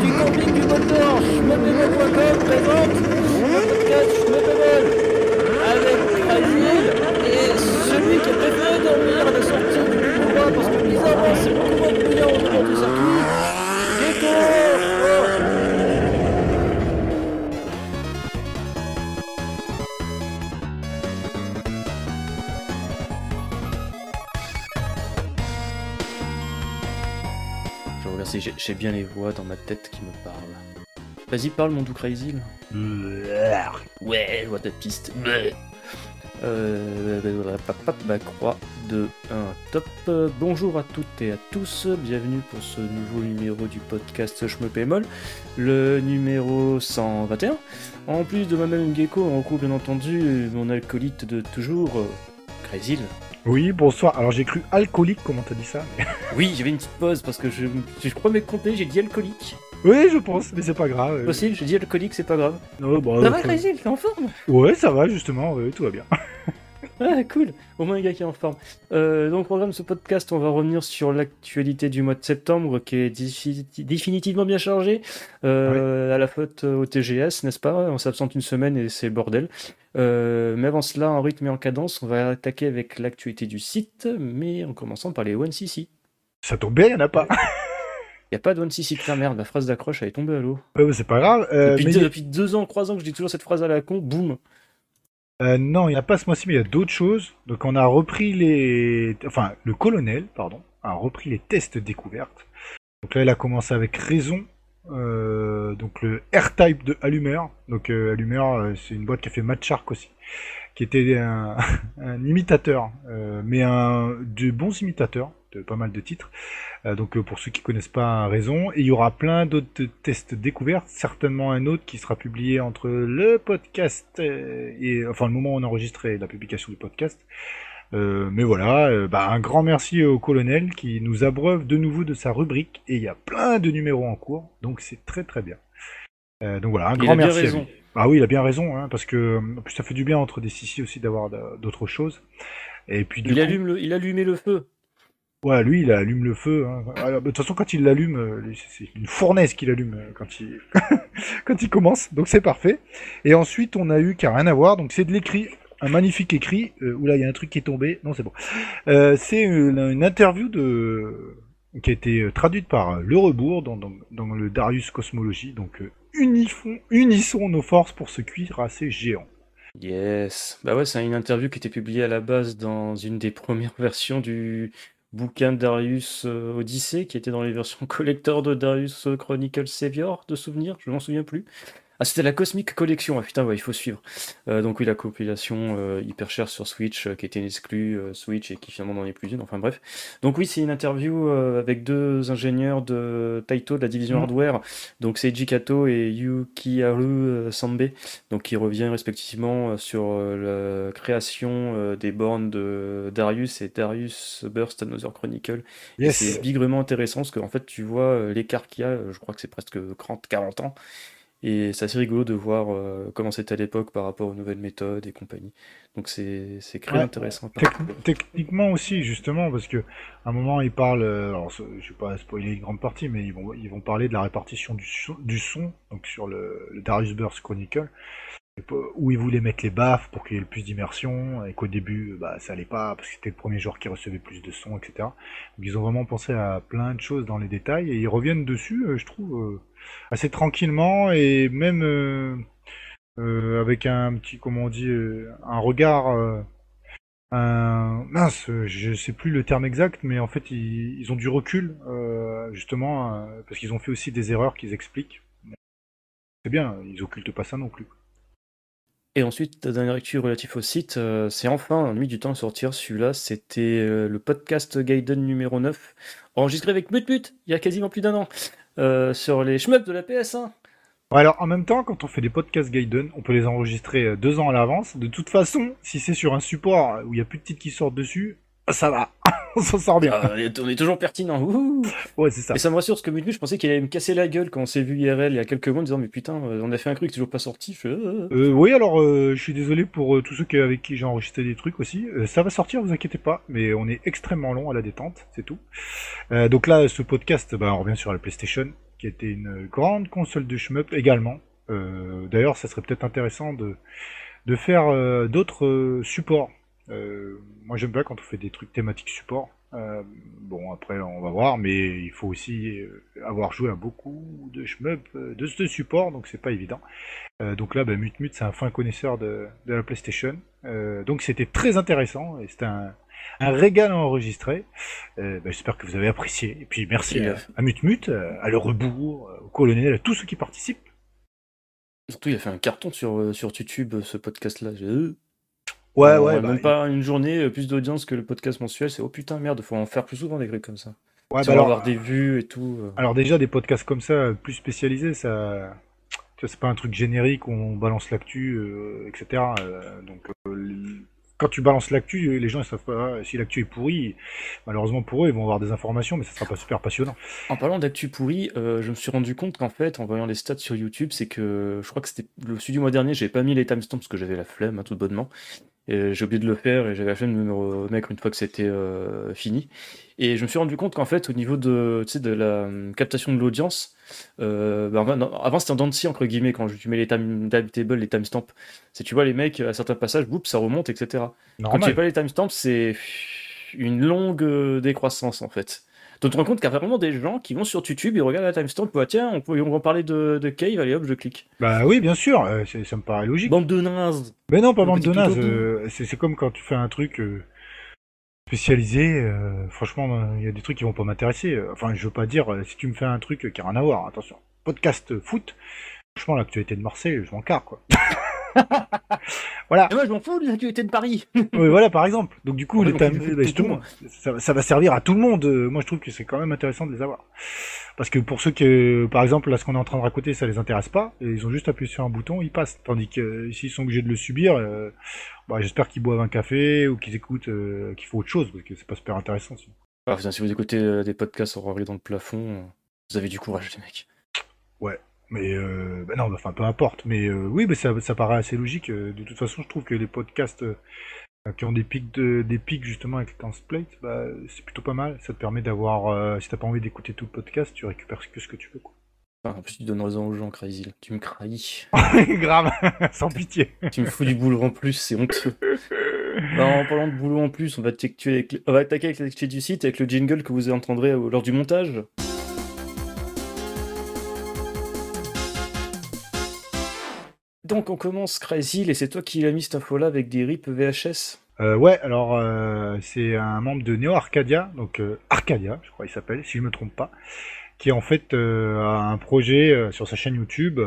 du camping du moteur, schmeppemol.com présente le podcast Schmeppemol avec Brasil et celui qui a préféré dormir à la sortie du couloir parce que bizarrement c'est beaucoup moins bruyant autour du circuit. Gecko j'ai- bien les voix dans ma tête qui me parlent. Vas-y, parle, mon doux Crazy. Ouais, je vois ta piste. Euh, pap, pap, ma croix de 1 top. Bonjour à toutes et à tous, bienvenue pour ce nouveau numéro du podcast Je me molle, le numéro 121. En plus de moi-même Gecko, on retrouve bien entendu mon alcoolite de toujours, euh, Crazy. Oui, bonsoir. Alors j'ai cru alcoolique, comment t'as dit ça Oui, j'avais une petite pause parce que je, je crois m'être trompé, j'ai dit alcoolique. Oui, je pense, mais c'est pas grave. euh. Possible, j'ai dit alcoolique, c'est pas grave. Non, bon, Ça euh, va, Crazy, t'es en forme? Ouais, ça va justement, ouais, tout va bien. Ah, cool. Au moins un gars qui est en forme. Euh, donc, au programme de ce podcast, on va revenir sur l'actualité du mois de septembre, qui est défi- définitivement bien chargée. Euh, À la faute au TGS, n'est-ce pas? On s'absente une semaine et c'est bordel. Euh, mais avant cela, en rythme et en cadence, on va attaquer avec l'actualité du site, mais en commençant par les 1cc. Ça tombe bien, y en a pas. Il n'y a pas de 1cc, putain merde, ma phrase d'accroche elle est tombée à l'eau. Ouais, c'est pas grave. depuis, mais depuis deux ans, trois ans que je dis toujours cette phrase à la con, boum. Euh, non, il n'y a pas ce mois-ci, mais il y a d'autres choses. Donc on a repris les... Enfin, le colonel, pardon, a repris les tests découvertes. Donc là, il a commencé avec raison. euh, donc le R-Type de Allumer. Donc euh, Allumer, euh, c'est une boîte qui a fait Matchark aussi. Qui était un, un imitateur, mais un de bons imitateurs de pas mal de titres. Euh, donc euh, pour ceux qui connaissent pas raison, et il y aura plein d'autres tests découvertes, certainement un autre qui sera publié entre le podcast euh, et enfin le moment où on enregistrait la publication du podcast. Euh, mais voilà, euh, bah, un grand merci au colonel qui nous abreuve de nouveau de sa rubrique et il y a plein de numéros en cours, donc c'est très très bien. Euh, donc voilà, un Il grand a bien merci. à raison. lui. Ah oui, il a bien raison, hein, parce que en plus ça fait du bien entre des sissi aussi d'avoir d'autres choses. Et puis du Il, coup- allume le, il allumait le feu. Ouais, lui, il allume le feu. hein. De toute façon, quand il l'allume, euh, c'est une fournaise qu'il allume euh, quand il quand il commence. Donc c'est parfait. Et ensuite, on a eu qui rien à voir. Donc c'est de l'écrit, un magnifique écrit. Euh, oula, il y a un truc qui est tombé. Non, c'est bon. Euh, c'est une, interview de qui a été traduite par Le Rebourg dans, dans, le Darius Cosmologie. Donc unissons nos forces pour ce cuir assez géant. Yes. Bah ouais, c'est une interview qui était publiée à la base dans une des premières versions du bouquin Darius euh, Odyssey, qui était dans les versions collector de Darius euh, Chronicle Savior, de souvenirs, je m'en souviens plus. Ah, c'était la Cosmic Collection, ah putain, ouais, il faut suivre. Euh, donc oui, la compilation euh, hyper chère sur Switch, euh, qui était une exclue Switch et qui finalement n'en est plus une, enfin bref. Donc oui, c'est une interview avec deux ingénieurs de Taito, de la division Mhm. hardware, donc Seiji Kato et Yukiharu Sambe, donc qui revient respectivement sur la création des bornes de Darius et Darius Burst Another Chronicle. Et Yes. c'est bigrement intéressant parce qu'en fait, tu vois l'écart qu'il y a, je crois que c'est presque 30-40 ans. Et c'est assez rigolo de voir euh, comment c'était à l'époque par rapport aux nouvelles méthodes et compagnie. Donc c'est très Ouais. intéressant. Tec- techniquement aussi, justement, parce que à un moment ils parlent, euh, alors je vais pas spoiler une grande partie, mais ils vont ils vont parler de la répartition du son, du son donc sur le, le Darius Burst Chronicle, où ils voulaient mettre les baffes pour qu'il y ait le plus d'immersion, et qu'au début bah ça allait pas parce que c'était le premier joueur qui recevait plus de son, etc. Donc ils ont vraiment pensé à plein de choses dans les détails et ils reviennent dessus, euh, je trouve, euh, assez tranquillement et même euh, avec un petit, comment on dit, un regard. un... Mince, je sais plus le terme exact, mais en fait ils, ils ont du recul, justement, parce qu'ils ont fait aussi des erreurs qu'ils expliquent. C'est bien, ils occultent pas ça non plus. Et ensuite, la dernière actu relative au site, euh, c'est enfin mis du temps à sortir. Celui-là, c'était euh, le podcast Gaiden numéro 9, enregistré avec Mutmut il y a quasiment plus d'un an, euh, sur les shmups de la PS1. Bon, alors en même temps, quand on fait des podcasts Gaiden, on peut les enregistrer deux ans à l'avance. De toute façon, si c'est sur un support où il y a plus de titres qui sortent dessus, ça va, on s'en sort bien. Ah, on, est, on est toujours pertinent. Ouais, c'est ça. Et ça me rassure parce que Mutmut, je pensais qu'il allait me casser la gueule quand on s'est vu IRL il y a quelques mois en disant Mais putain, euh, on a fait un truc qui toujours pas sorti. Je fais, euh, Euh, oui, alors euh, je suis désolé pour euh, tous ceux avec qui j'ai enregistré des trucs aussi. Euh, ça va sortir, vous inquiétez pas, mais on est extrêmement long à la détente, c'est tout. Euh, donc là, ce podcast, bah, on revient sur la PlayStation, qui était une grande console de shmup également. D'ailleurs, ça serait peut-être intéressant de, de faire d'autres supports. Moi, j'aime bien quand on fait des trucs thématiques support. Euh, bon, après, on va voir, mais il faut aussi euh, avoir joué à beaucoup de shmup euh, de ce support, donc c'est pas évident. donc là, bah, Mut c'est un fin connaisseur de, la PlayStation. donc c'était très intéressant et c'était un, régal à enregistrer. Bah, j'espère que vous avez apprécié. Et puis merci à, à Mut à Le Rebours, au Colonel, à tous ceux qui participent. Surtout, il a fait un carton sur, sur YouTube, ce podcast-là. Ouais, ouais. Bah, même pas une journée euh, plus d'audience que le podcast mensuel, c'est oh putain, merde, faut en faire plus souvent des trucs comme ça. Ouais, bah alors, avoir des vues et tout. Euh. Alors, déjà, des podcasts comme ça, plus spécialisés, ça. C'est pas un truc générique où on balance l'actu, euh, etc. donc, quand tu balances l'actu, les gens ils savent pas si l'actu est pourrie. Malheureusement pour eux, ils vont avoir des informations, mais ça sera pas super passionnant. En parlant d'actu pourrie, je me suis rendu compte qu'en fait, en voyant les stats sur YouTube, c'est que je crois que c'était le sud du mois dernier, j'avais pas mis les timestamps parce que j'avais la flemme, hein, tout bonnement j'ai oublié de le faire et j'avais la flemme de me remettre une fois que c'était euh, fini. Et je me suis rendu compte qu'en fait, au niveau de, de la hum, captation de l'audience, euh, bah, avant c'était en dents entre guillemets, quand tu mets les timetables, les timestamps. C'est tu vois, les mecs, à certains passages, boum, ça remonte, etc. Quand tu fais pas les timestamps, c'est une longue euh, décroissance en fait. Te rends compte qu'il y a vraiment des gens qui vont sur YouTube, ils regardent la timestamp, bah, tiens, on, peut, on va parler de, de, Cave, allez hop, je clique. Bah oui, bien sûr, euh, ça me paraît logique. Bande de nazes. Mais non, pas bande de nazes, euh, c'est comme quand tu fais un truc euh, spécialisé, franchement, il y a des trucs qui vont pas m'intéresser. Enfin, je veux pas dire, si tu me fais un truc qui a rien à voir, attention. Podcast foot, franchement, l'actualité de Marseille, je m'en carre, quoi. voilà. Et moi, je m'en fous de l'actualité de Paris. oui, voilà, par exemple. Donc, du coup, les bah, ça, ça, va servir à tout le monde. Moi, je trouve que c'est quand même intéressant de les avoir. Parce que pour ceux qui, par exemple, là, ce qu'on est en train de raconter, ça les intéresse pas, et ils ont juste appuyé sur un bouton, ils passent. Tandis que s'ils sont obligés de le subir, euh, bah, j'espère qu'ils boivent un café ou qu'ils écoutent, euh, qu'il faut autre chose, parce que c'est pas super intéressant. Si vous écoutez euh, des podcasts en dans le plafond, vous avez du courage, les mecs. Mais euh, bah non, enfin peu importe. Mais euh, oui, mais ça, ça paraît assez logique. Euh, de toute façon, je trouve que les podcasts euh, qui ont des pics, de, des pics justement avec le plate, bah, c'est plutôt pas mal. Ça te permet d'avoir, si t'as pas envie d'écouter tout le podcast, tu récupères que ce que tu veux. Quoi. en plus, tu donnes raison aux gens, Crazy. Tu me crahis. Grave, sans pitié. tu me fous du boulot en plus, c'est honteux. En parlant de boulot en plus, on va, avec... on va attaquer avec l'actu du site avec le jingle que vous entendrez lors du montage. Donc on commence Crazy, et c'est toi qui l'as mis cette info-là avec des RIP VHS euh, Ouais, alors euh, c'est un membre de Neo Arcadia, donc euh, Arcadia, je crois qu'il s'appelle, si je ne me trompe pas, qui en fait a un projet sur sa chaîne YouTube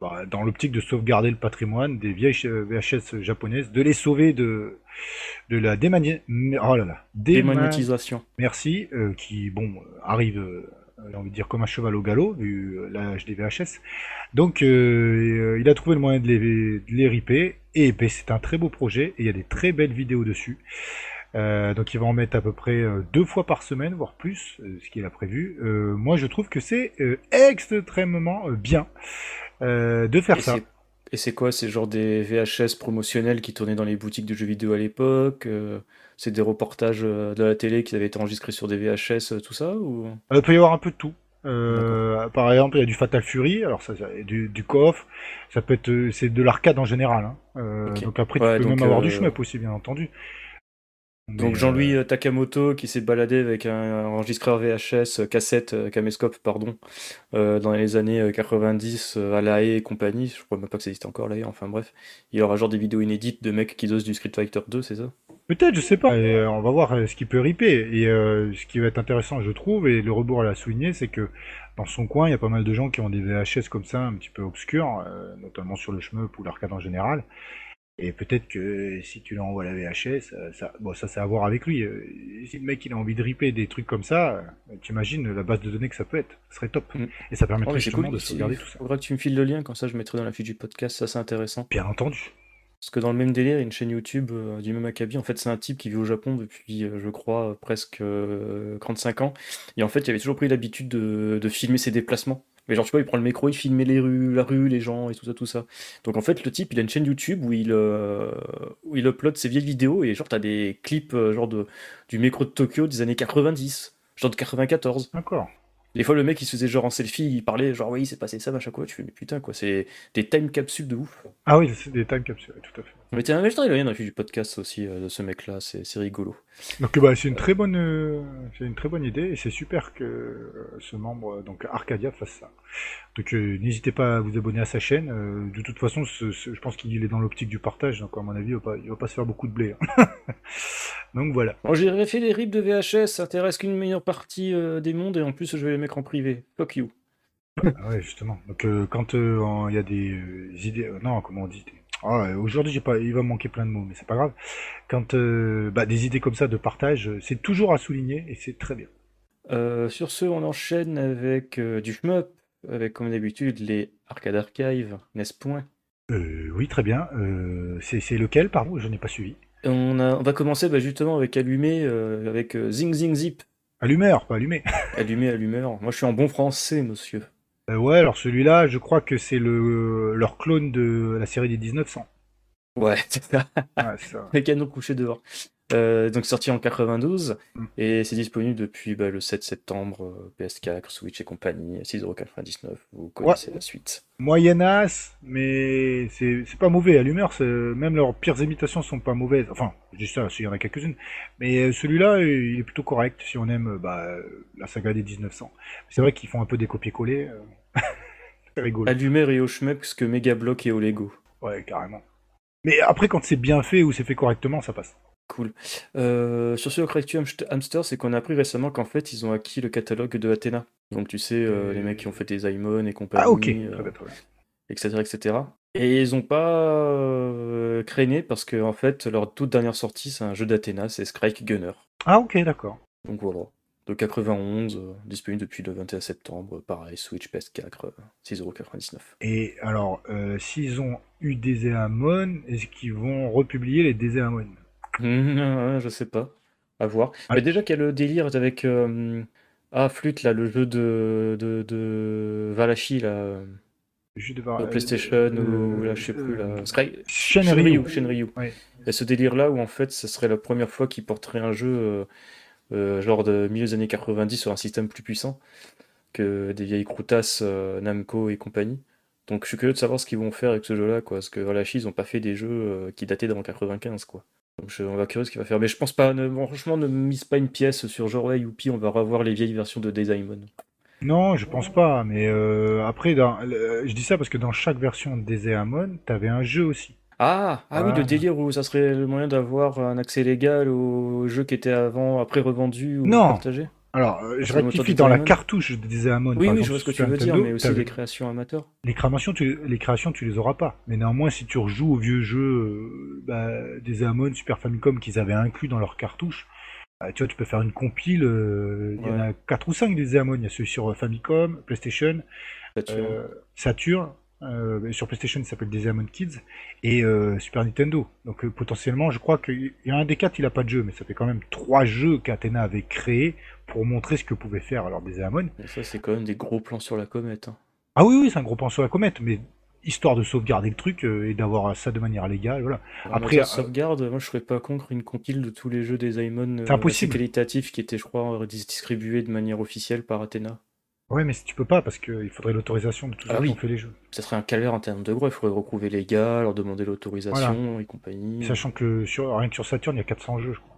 bah, dans l'optique de sauvegarder le patrimoine des vieilles VHS japonaises, de les sauver de, de la démani... oh là là, démonétisation. Merci, qui bon arrive j'ai envie de dire comme un cheval au galop, vu l'âge des VHS. Donc euh, il a trouvé le moyen de les, de les ripper, et ben, c'est un très beau projet, et il y a des très belles vidéos dessus. Euh, donc il va en mettre à peu près euh, deux fois par semaine, voire plus, ce qu'il a prévu. moi je trouve que c'est extrêmement bien de faire ça. Et c'est quoi? C'est genre des VHS promotionnels qui tournaient dans les boutiques de jeux vidéo à l'époque C'est des reportages de la télé qui avaient été enregistrés sur des VHS, tout ça ou... Il peut y avoir un peu de tout. Euh, par exemple, il y a du Fatal Fury, alors ça, du, du co-off, ça peut être, c'est de l'arcade en général. Hein. Euh, donc après, tu peux même avoir du euh, shmup aussi, bien entendu. Donc Jean-Louis Takamoto qui s'est baladé avec un enregistreur VHS, cassette, caméscope, pardon, dans les années 90 à La Haye et compagnie. Je crois même pas que ça existe encore là, enfin bref. Il aura genre des vidéos inédites de mecs qui dosent du Street Fighter 2, c'est ça? Peut-être, je sais pas. on va voir euh, ce qu'il peut riper. Et euh, ce qui va être intéressant, je trouve, et le rebours l'a souligné, c'est que dans son coin, il y a pas mal de gens qui ont des VHS comme ça, un petit peu obscurs, euh, notamment sur le shmup ou l'arcade en général. Et peut-être que si tu lui envoies la VHS, ça, bon, ça c'est à voir avec lui. Si le mec il a envie de riper des trucs comme ça, tu imagines la base de données que ça peut être. Ce serait top. Mm. Et ça permettrait justement de sauvegarder tout ça. Faudra que tu me files le lien, comme ça je mettrai dans la fiche du podcast, ça c'est intéressant. Bien entendu. Parce que dans le même délire, il y a une chaîne YouTube euh, du même acabit. En fait, c'est un type qui vit au Japon depuis, euh, je crois, presque 35 euh, ans. Et en fait, il avait toujours pris l'habitude de, filmer ses déplacements. Mais genre, tu vois, il prend le micro, il filmait les rues, la rue, les gens et tout ça, tout ça. Donc en fait, le type, il a une chaîne YouTube où il, upload ses vieilles vidéos et genre, t'as des clips genre de, du métro de Tokyo des années 90, genre de 94. D'accord. Des fois, le mec, il faisait genre en selfie, il parlait genre, oui, c'est passé ça, machin quoi. Tu fais, mais putain, quoi, c'est des time capsules de ouf. Ah oui, c'est des time capsules, tout à fait. Mais tiens, mais je il a rien dans du podcast aussi euh, de ce mec-là, c'est rigolo. Donc, bah, c'est une très bonne, euh, c'est une très bonne idée et c'est super que euh, ce membre, donc Arcadia, fasse ça. Donc, n'hésitez pas à vous abonner à sa chaîne. de toute façon, je pense qu'il est dans l'optique du partage, donc à mon avis, il va pas, il va pas se faire beaucoup de blé. Hein. donc voilà. Bon, j'ai fait les rips de VHS, ça intéresse qu'une meilleure partie des mondes et en plus, je vais les mettre en privé. Fuck you. Ah ouais, justement. Donc, quand il y a des idées, non, comment on dit ah, aujourd'hui, j'ai pas, il va me manquer plein de mots, mais c'est pas grave. Quand euh, bah, des idées comme ça de partage, c'est toujours à souligner et c'est très bien. Euh, sur ce, on enchaîne avec euh, du shmup, avec comme d'habitude les Arcade Archive, n'est-ce point? Oui, très bien. c'est lequel, pardon Je n'ai pas suivi. On, a, on va commencer bah, justement avec Allumé, avec Zing Zing Zip. Allumeur, pas allumé. allumé, allumeur. Moi, je suis en bon français, monsieur. Euh, ouais, alors celui-là, je crois que c'est le leur clone de la série des 1900. Ouais, c'est ça. Ouais, ça. Les canons couchés dehors. Euh, donc sorti en 92 mm. et c'est disponible depuis bah, le 7 septembre euh, PS4, Switch et compagnie, 6,99€. Vous connaissez la suite. Moyennasse, mais c'est pas mauvais. À l'humeur, même leurs pires imitations sont pas mauvaises. Enfin, je dis ça, il y en a quelques-unes. Mais euh, celui-là, il est plutôt correct si on aime bah, la saga des 1900. C'est vrai qu'ils font un peu des copier-coller. rigolo. Allumeur et au ce que Megablock et au Lego. Ouais, carrément. Mais après, quand c'est bien fait ou c'est fait correctement, ça passe. Cool. Euh, sur ce Actu Hamster, c'est qu'on a appris récemment qu'en fait, ils ont acquis le catalogue de Athena. Donc, tu sais, euh, les mecs qui ont fait des Aimon et compagnie, ah, ok. etc., euh, etc. Et ils ont pas créé parce que, en fait, leur toute dernière sortie, c'est un jeu d'Athena, c'est Strike Gunner. Ah, ok, d'accord. Donc voilà. De 91, disponible depuis le 21 septembre, pareil, Switch, PS4, 6,99€. Et alors, s'ils ont eu des Eamon, est-ce qu'ils vont republier les Deseamon je sais pas. À voir. Mais déjà qu'il y a le délire avec euh, Ah, Flûte, là, le jeu de, de, de Valachi, là. Le jeu de PlayStation ou là, je sais plus, là. Sky... Shenryu. Shenryu. A ce délire-là où en fait, ce serait la première fois qu'il porterait un jeu euh, euh, genre de milieu des années 90 sur un système plus puissant que des vieilles croutasses Namco et compagnie. Donc je suis curieux de savoir ce qu'ils vont faire avec ce jeu-là, quoi. Parce que Valachi, ils ont pas fait des jeux qui dataient d'avant 95, quoi. Donc je, on va curieux ce qu'il va faire. Mais je pense pas, franchement, ne mise pas une pièce sur genre ouais, youpi, on va revoir les vieilles versions de Desaimon. Non, je pense pas, mais euh, après, dans, je dis ça parce que dans chaque version de Desaimon, t'avais un jeu aussi. Ah, ah oui, le délire où ça serait le moyen d'avoir un accès légal au jeu qui était avant, après revendu ou non. partagé alors, euh, je rectifie dans la cartouche des Amon. Oui, oui, je vois ce que tu veux dire, mais aussi les créations amateurs. Les créations, tu les créations, tu les auras pas. Mais néanmoins, si tu rejoues au vieux jeu euh, bah, des Amon Super Famicom qu'ils avaient inclus dans leur cartouche, bah, tu vois, tu peux faire une compile. Euh, il y en a 4 ou 5 des Amon. Il y a ceux sur Famicom, PlayStation, Saturn. Saturn euh, sur PlayStation, il s'appelle Desamon Kids, et euh, Super Nintendo. Donc euh, potentiellement, je crois qu'il y a un des quatre, il a pas de jeu, mais ça fait quand même trois jeux qu'Athena avait créés pour montrer ce que pouvait faire alors Desamon. Et ça, c'est quand même des gros plans sur la comète. Hein. Ah oui, oui, c'est un gros plan sur la comète, mais histoire de sauvegarder le truc et d'avoir ça de manière légale, voilà. Après, sauvegarde, moi je serais pas contre une compile de tous les jeux des Aimon qualitatifs qui étaient, je crois, distribués de manière officielle par Athena. Ouais, mais si tu peux pas, parce qu'il faudrait l'autorisation de tous ah ceux qui ont fait les jeux. Ça serait un calvaire en termes de gros, il faudrait retrouver les gars, leur demander l'autorisation et compagnie. Sachant que sur, rien que sur Saturn, il y a 400 jeux, je crois.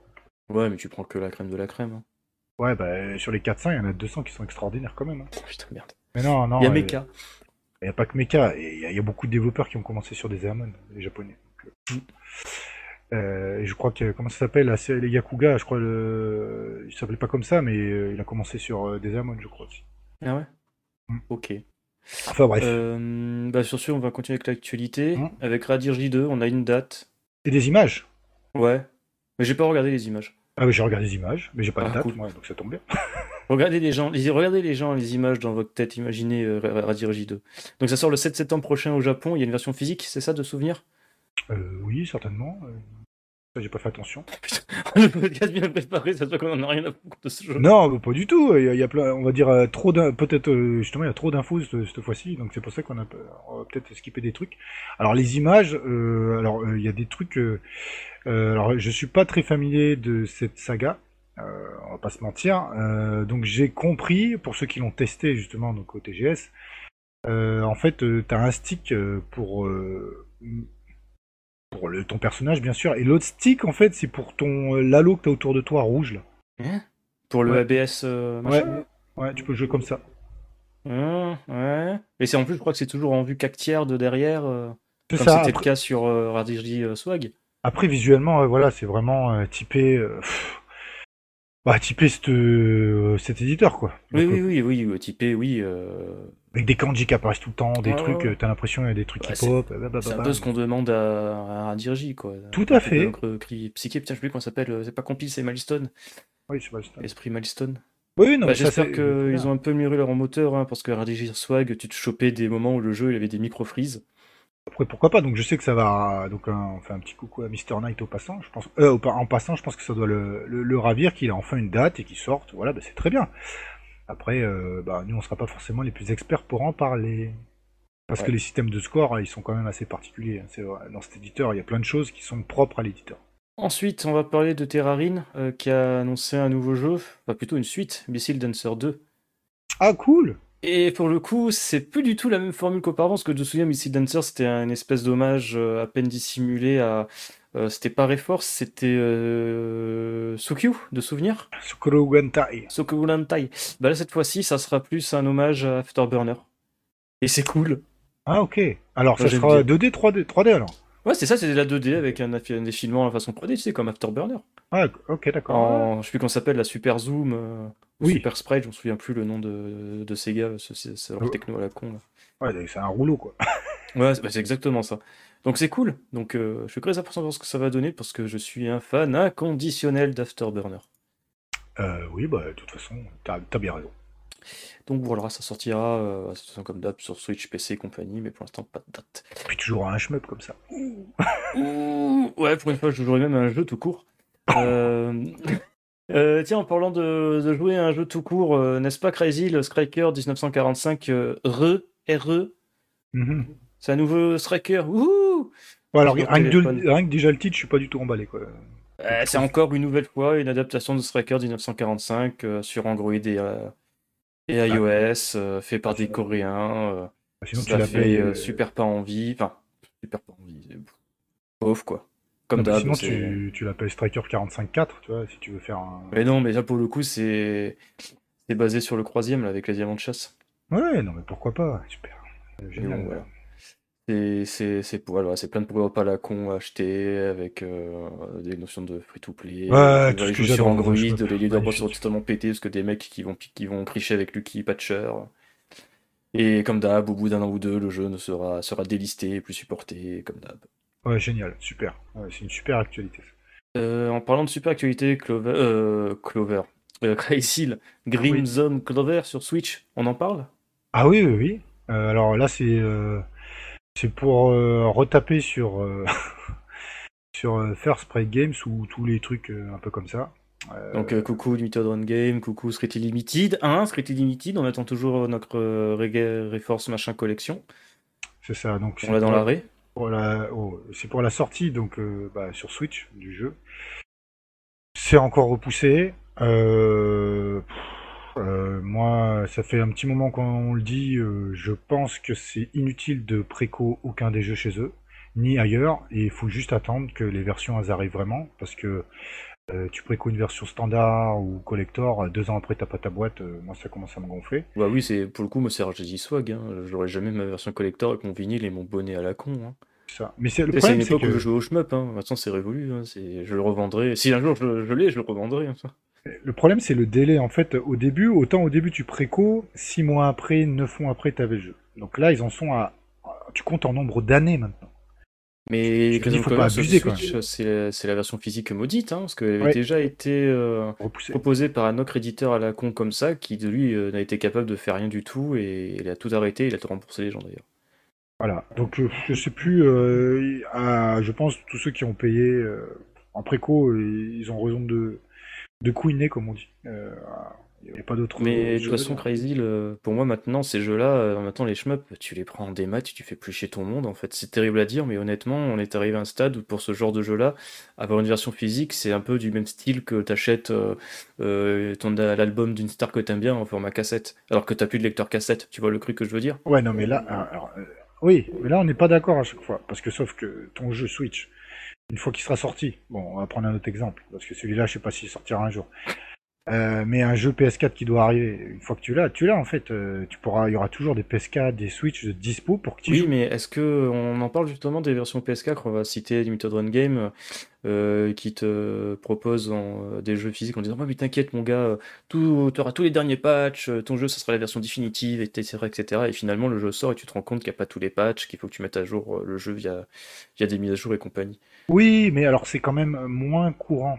Ouais, mais tu prends que la crème de la crème. Hein. Ouais, bah sur les 400, il y en a 200 qui sont extraordinaires quand même. Hein. Oh, putain, merde. Mais non, non. Il y a Mecha. Il n'y a pas que Mecha, il y, a beaucoup de développeurs qui ont commencé sur des Airman, les japonais. Euh, mm. euh, et je crois que, comment ça s'appelle, les Yakuga, je crois, le... il s'appelait pas comme ça, mais euh, il a commencé sur des Airman, je crois aussi. Ah ouais? Mm. Ok. Enfin bref. Euh, bah, sur ce, on va continuer avec l'actualité. Mm. Avec Radir J2, on a une date. Et des images? Ouais. Mais j'ai pas regardé les images. Ah oui, j'ai regardé les images, mais j'ai pas de ah, date, donc ça tombe bien. regardez les gens, regardez les gens, les images dans votre tête, imaginez euh, Radir J2. Donc ça sort le 7 septembre prochain au Japon, il y a une version physique, c'est ça de souvenir? Euh, Oui, certainement. Euh, j'ai pas fait attention. le podcast bien préparé, ça se voit qu'on en a rien à foutre de ce jeu. Non, bah, pas du tout. Il y a, plein, on va dire euh, trop peut-être euh, justement il y a trop d'infos cette, fois-ci, donc c'est pour ça qu'on a peut-être skippé des trucs. Alors les images, euh, alors il y a des trucs. alors je suis pas très familier de cette saga. va pas se mentir. Donc j'ai compris, pour ceux qui l'ont testé justement donc au TGS, en fait, tu as un stick pour pour le, ton personnage bien sûr, et l'autre stick en fait c'est pour ton l'halo que t'as autour de toi rouge là. Hein? Pour le ABS ouais. ouais, tu peux jouer comme ça. Mmh, ouais. Et c'est en plus, je crois que c'est toujours en vue 4 tiers de derrière, comme c'était le cas sur euh, Swag. Après, visuellement, voilà, c'est vraiment typé. Bah, typé cet éditeur, quoi. oui, oui, oui, oui, typé, oui. Avec des kanji qui apparaissent tout le temps, des trucs, t'as l'impression qu'il y a des trucs qui pop. C'est un peu ce qu'on demande à, à quoi. Tout à fait. Psyché, putain, je sais plus comment s'appelle, c'est pas Compil, c'est Milestone. Oui, c'est Milestone. Esprit Milestone. Oui, non, bah, J'espère qu'ils ont un peu mûri leur moteur, hein, parce que RDG Swag, tu te chopais des moments où le jeu il avait des micro-freezes. Après, pourquoi pas Donc, je sais que ça va. Donc, on fait un petit coucou à Mr. Knight au passant. Je pense, euh, en passant, je pense que ça doit le, ravir qu'il a enfin une date et qu'il sorte. Voilà, bah, c'est très bien. Après, euh, bah, nous, on sera pas forcément les plus experts pour en parler. Parce que les systèmes de score, ils sont quand même assez particuliers. Dans cet éditeur, il y a plein de choses qui sont propres à l'éditeur. Ensuite, on va parler de Terrarine, euh, qui a annoncé un nouveau jeu, enfin plutôt une suite, Missile Dancer 2. Ah, cool et pour le coup, c'est plus du tout la même formule qu'auparavant, parce que je me souviens, Missile Dancer, c'était une espèce d'hommage euh, à peine dissimulé à. Euh, c'était pas Reforce, c'était euh, Sukyu, de souvenir? Sokurugantai. Sokurugantai. Bah là, cette fois-ci, ça sera plus un hommage à Afterburner. Et c'est cool. Ah, ok. Alors, ça sera 2D, 3D, 3D alors Ouais, c'est ça, c'est de la 2D avec un, défilement à façon 3D, tu sais, comme Afterburner. Ah, ok, d'accord. Je sais plus comment s'appelle, la Super Zoom. Super Sprite, je me souviens plus le nom de, de Sega, c'est leur oh. techno à la con. Là. Ouais, c'est un rouleau quoi. ouais, c'est exactement ça. Donc c'est cool. Donc euh, je suis très impatient de voir ce que ça va donner parce que je suis un fan inconditionnel d'Afterburner. Euh, oui, bah de toute façon, t'as as bien raison. Donc voilà, ça sortira euh, comme d'hab sur Switch, PC et compagnie, mais pour l'instant pas de date. Puis toujours un shmup comme ça. ouais, pour une fois, je jouerai même un jeu tout court. euh... Tiens, en parlant de, jouer à un jeu tout court, euh, n'est-ce pas Crazy, le Striker 1945 euh, RE, RE. C'est un nouveau Striker, wouhou alors, rien que, déjà le titre, je suis pas du tout emballé. quoi. c'est encore une nouvelle fois une adaptation de Striker 1945 sur Android et, et ah. iOS, fait par des Coréens. Ah, sinon, ça fait super pas envie, enfin, super pas envie, pauvre quoi. Comme d'hab. Sinon, tu, tu l'appelles Striker 45.4, tu vois, si tu veux faire un. Mais non, mais là, pour le coup, c'est c'est basé sur le croisième, là, avec les diamants de chasse. Ouais, non, mais pourquoi pas, super. Génial. voilà. C'est c'est voilà, c'est plein de pop à la con à acheter avec euh, des notions de free to play. Ouais, tout ce que sur Android, les leaderboards sont totalement pétés parce que des mecs qui vont qui vont cricher avec Lucky Patcher. Et comme d'hab, au bout d'un an ou deux, le jeu ne sera sera délisté, plus supporté, comme d'hab. Ouais, génial, super. c'est une super actualité. Euh, en parlant de super actualité, Clover, euh, Clover, euh, Green Zone Clover sur Switch, on en parle? Ah oui, oui, oui. Euh, alors là, c'est c'est pour retaper sur sur First Spray Games ou tous les trucs un peu comme ça. Donc coucou Limited Run Game, coucou Street Limited, hein, Street Limited, on attend toujours notre Reggae Reforce machin collection. C'est ça, donc on l'a dans l'arrêt oh, c'est pour la sortie donc euh, bah, sur Switch du jeu. C'est encore repoussé. Euh, euh, moi, ça fait un petit moment qu'on le dit. je pense que c'est inutile de préco aucun des jeux chez eux, ni ailleurs. Et il faut juste attendre que les versions arrivent vraiment, parce que tu préco une version standard ou collector, deux ans après t'as pas ta boîte, moi ça commence à me gonfler. Bah oui, c'est pour le coup, moi c'est RGG Swag, hein. j'aurais jamais ma version collector avec mon vinyle et mon bonnet à la con. Hein. Ça. Mais c'est le problème, une époque que... où je jouais au shmup, hein. maintenant c'est révolu, hein. je le revendrai. Si un jour je, l'ai, je le revendrai. Hein, le problème c'est le délai, en fait, au début, autant au début tu préco, six mois après, neuf mois après t'avais le jeu. Donc là ils en sont à... Tu comptes en nombre d'années maintenant. Mais il faut pas abuser C'est la version physique maudite, hein, parce qu'elle avait déjà été euh, proposée par un autre éditeur à la con comme ça, qui de lui euh, n'a été capable de faire rien du tout et il a tout arrêté, il a tout remboursé les gens d'ailleurs. Voilà, donc euh, je sais plus, je pense tous ceux qui ont payé en préco, ils ont raison de, de couiner, comme on dit. Il n'y a pas d'autre. Mais de toute façon, Crazy, pour moi maintenant, ces jeux-là, euh, maintenant les shmups, tu les prends en démat, tu fais plus chez ton monde en fait. C'est terrible à dire, mais honnêtement, on est arrivé à un stade où pour ce genre de jeu-là, avoir une version physique, c'est un peu du même style que t'achètes euh, euh, ton l'album d'une star que t'aimes bien en format cassette, alors que t'as plus de lecteur cassette. Tu vois le truc que je veux dire? Ouais, non, mais là, oui, mais là on n'est pas d'accord à chaque fois, parce que sauf que ton jeu Switch, une fois qu'il sera sorti, bon, on va prendre un autre exemple, parce que celui-là, je sais pas s'il sortira un jour. Euh, mais un jeu PS4 qui doit arriver, une fois que tu l'as, tu l'as en fait. Euh, tu pourras, il y aura toujours des PS4, des Switch de dispo pour que tu Oui, mais est-ce que on en parle justement des versions PS4 On va citer Limited Run Game euh, qui te propose des jeux physiques en disant oh, mais t'inquiète mon gars, tout, auras tous les derniers patchs, ton jeu ça sera la version définitive, etc., etc. Et finalement le jeu sort et tu te rends compte qu'il n'y a pas tous les patchs, qu'il faut que tu mettes à jour le jeu via, via des mises à jour et compagnie. Oui, mais alors c'est quand même moins courant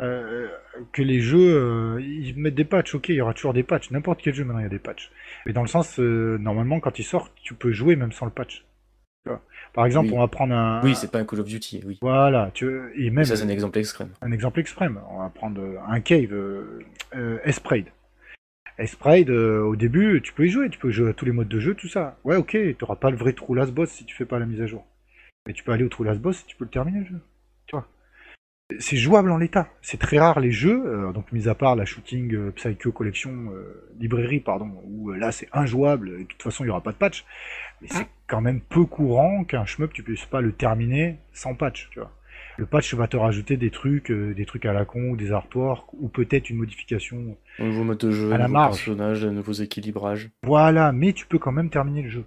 euh, que les jeux, euh, ils mettent des patchs, ok, il y aura toujours des patchs, n'importe quel jeu maintenant il y a des patchs. Mais dans le sens, euh, normalement quand il sort, tu peux jouer même sans le patch. Par exemple, on va prendre un. Oui, c'est pas un Call of Duty, oui. Voilà, tu et même. Ça, c'est un exemple extrême. Un exemple extrême. On va prendre un Cave, euh, Esprade. Esprade, au début, tu peux y jouer, tu peux jouer à tous les modes de jeu, tout ça. Ouais, ok, tu t'auras pas le vrai trou last boss si tu fais pas la mise à jour. Mais tu peux aller au trou last boss si tu peux le terminer le jeu. C'est jouable en l'état. C'est très rare les jeux, euh, donc mis à part la shooting euh, Psycho Collection euh, librairie, pardon, où là c'est injouable, et de toute façon il n'y aura pas de patch. Mais c'est quand même peu courant qu'un shmup tu puisses pas le terminer sans patch, tu vois. Le patch va te rajouter des trucs, des trucs à la con, ou des artworks, ou peut-être une modification un nouveau mode de jeu, à la marge. personnage, de nouveaux équilibrages. Voilà, mais tu peux quand même terminer le jeu.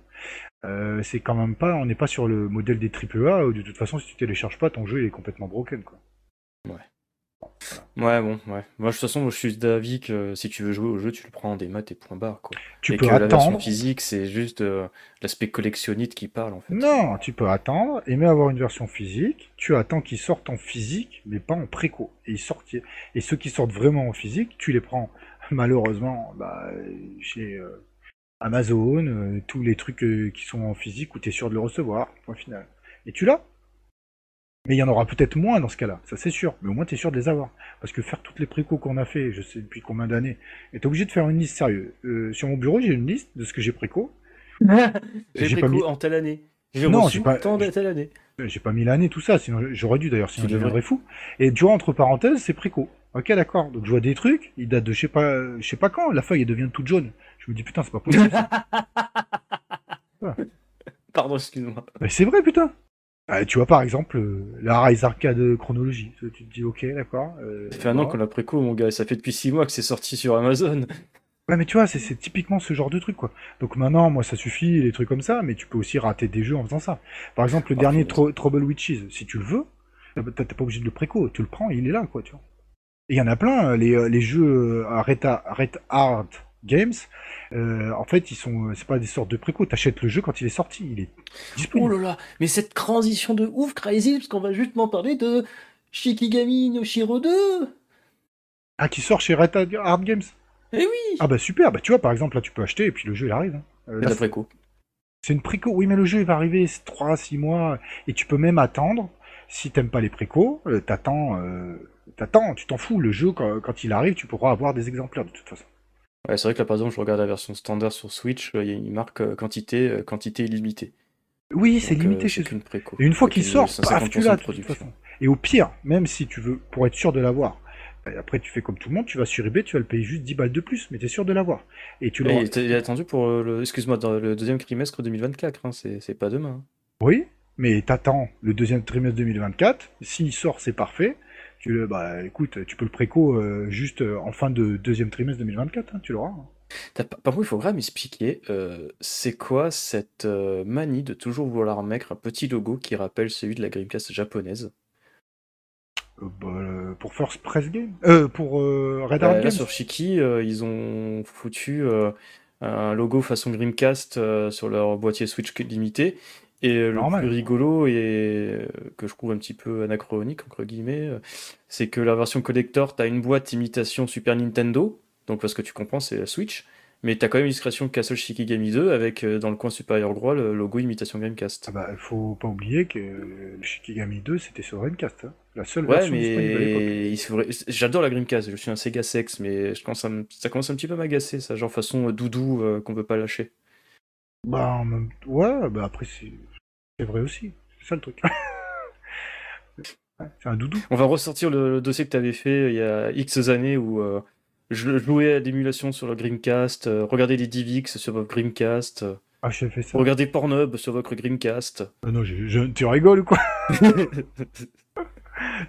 c'est quand même pas, on n'est pas sur le modèle des AAA où de toute façon si tu télécharges pas ton jeu il est complètement broken quoi. Ouais. Ouais, bon, ouais. Moi, de toute façon, je suis d'avis que si tu veux jouer au jeu, tu le prends en démat et point barre, quoi. Tu et peux que attendre. la version physique, c'est juste euh, l'aspect collectionniste qui parle, en fait. Non, tu peux attendre, aimer avoir une version physique, tu attends qu'ils sortent en physique, mais pas en préco. Et, ils sortent... et ceux qui sortent vraiment en physique, tu les prends, malheureusement, bah, chez euh, Amazon, euh, tous les trucs qui sont en physique où tu es sûr de le recevoir, point final. Et tu l'as mais il y en aura peut-être moins dans ce cas-là, ça c'est sûr. Mais au moins tu es sûr de les avoir. Parce que faire toutes les précos qu'on a fait, je sais depuis combien d'années, et t'es obligé de faire une liste sérieuse. Euh, sur mon bureau, j'ai une liste de ce que j'ai préco. j'ai préco mis... en telle année. J'ai non, j'ai pas tant de telle année. J'ai pas mis l'année, tout ça, sinon j'aurais dû d'ailleurs, sinon je deviendrais fou. Et tu vois, entre parenthèses, c'est préco. Ok, d'accord. Donc je vois des trucs, ils datent de je sais pas, je sais pas quand, la feuille elle devient toute jaune. Je me dis putain, c'est pas possible. Pardon, excuse-moi. Mais c'est vrai, putain. Euh, tu vois par exemple euh, la Rise Arcade chronologie. Tu te dis ok d'accord. Euh, ça fait un an qu'on l'a préco mon gars, ça fait depuis 6 mois que c'est sorti sur Amazon. Ouais mais tu vois, c'est typiquement ce genre de truc quoi. Donc maintenant, moi ça suffit, les trucs comme ça, mais tu peux aussi rater des jeux en faisant ça. Par exemple le ah, dernier Trouble Witches, si tu le veux, t'es pas obligé de le préco, tu le prends, il est là quoi, tu vois. Et il y en a plein, les, les jeux Red Art Games, euh, en fait, ils sont, c'est pas des sortes de préco. T'achètes le jeu quand il est sorti, il est disponible. Oh là là, mais cette transition de ouf, crazy, parce qu'on va justement parler de Shikigami no Shiro 2. Ah, qui sort chez Red Hard Games. Eh oui. Ah bah super, bah tu vois par exemple là tu peux acheter et puis le jeu il arrive. Hein. Euh, c'est préco. C'est une préco, oui mais le jeu il va arriver 3-6 mois et tu peux même attendre. Si t'aimes pas les précos, euh, t'attends, t'attends, tu t'en fous. Le jeu quand il arrive, tu pourras avoir des exemplaires de toute façon. Ouais, c'est vrai que là, par exemple, je regarde la version standard sur Switch, euh, il y a une marque euh, quantité, euh, quantité illimitée. Oui, c'est limité chez une préco. Et une fois qu'il sort, paf, tu l'as de toute façon. Et au pire, même si tu veux, pour être sûr de l'avoir, après tu fais comme tout le monde, tu vas sur eBay, tu vas le payer juste 10 balles de plus, mais tu es sûr de l'avoir. Et tu l'auras. Il est attendu pour le, excuse-moi, dans le deuxième trimestre 2024, hein, c'est pas demain. Oui, mais t'attends le deuxième trimestre 2024, s'il sort, c'est parfait. Tu bah, écoute, tu peux le préco euh, juste euh, en fin de deuxième trimestre 2024, hein, tu l'auras. Par contre, il faut vraiment m'expliquer, euh, c'est quoi cette manie de toujours vouloir mettre un petit logo qui rappelle celui de la Dreamcast japonaise? Bah, pour First Press Game euh, Pour Red Hard Là, sur Shiki, ils ont foutu un logo façon Dreamcast sur leur boîtier Switch limité et euh, le plus rigolo et euh, que je trouve un petit peu anachronique entre guillemets, euh, c'est que la version collector, tu as une boîte imitation Super Nintendo, donc parce que tu comprends, c'est la Switch. Mais t'as quand même l'illustration Castle Shikigami 2 avec dans le coin supérieur droit le logo imitation Gamecast. Ah bah, faut pas oublier que le Shikigami 2 c'était sur Dreamcast. Hein. La seule ouais, version mais j'adore la Dreamcast, je suis un Sega sex, mais je commence ça commence un petit peu à m'agacer, ça, genre façon doudou qu'on veut pas lâcher. Bah, ouais, bah après c'est vrai aussi, c'est ça le truc. c'est un doudou. On va ressortir le, dossier que tu avais fait il y a X années où je jouais à l'émulation sur le Dreamcast, euh, regardez les DivX sur votre Dreamcast. Ah, j'ai fait ça. Regardez Pornhub sur votre Dreamcast. Ah non, tu rigoles ou quoi?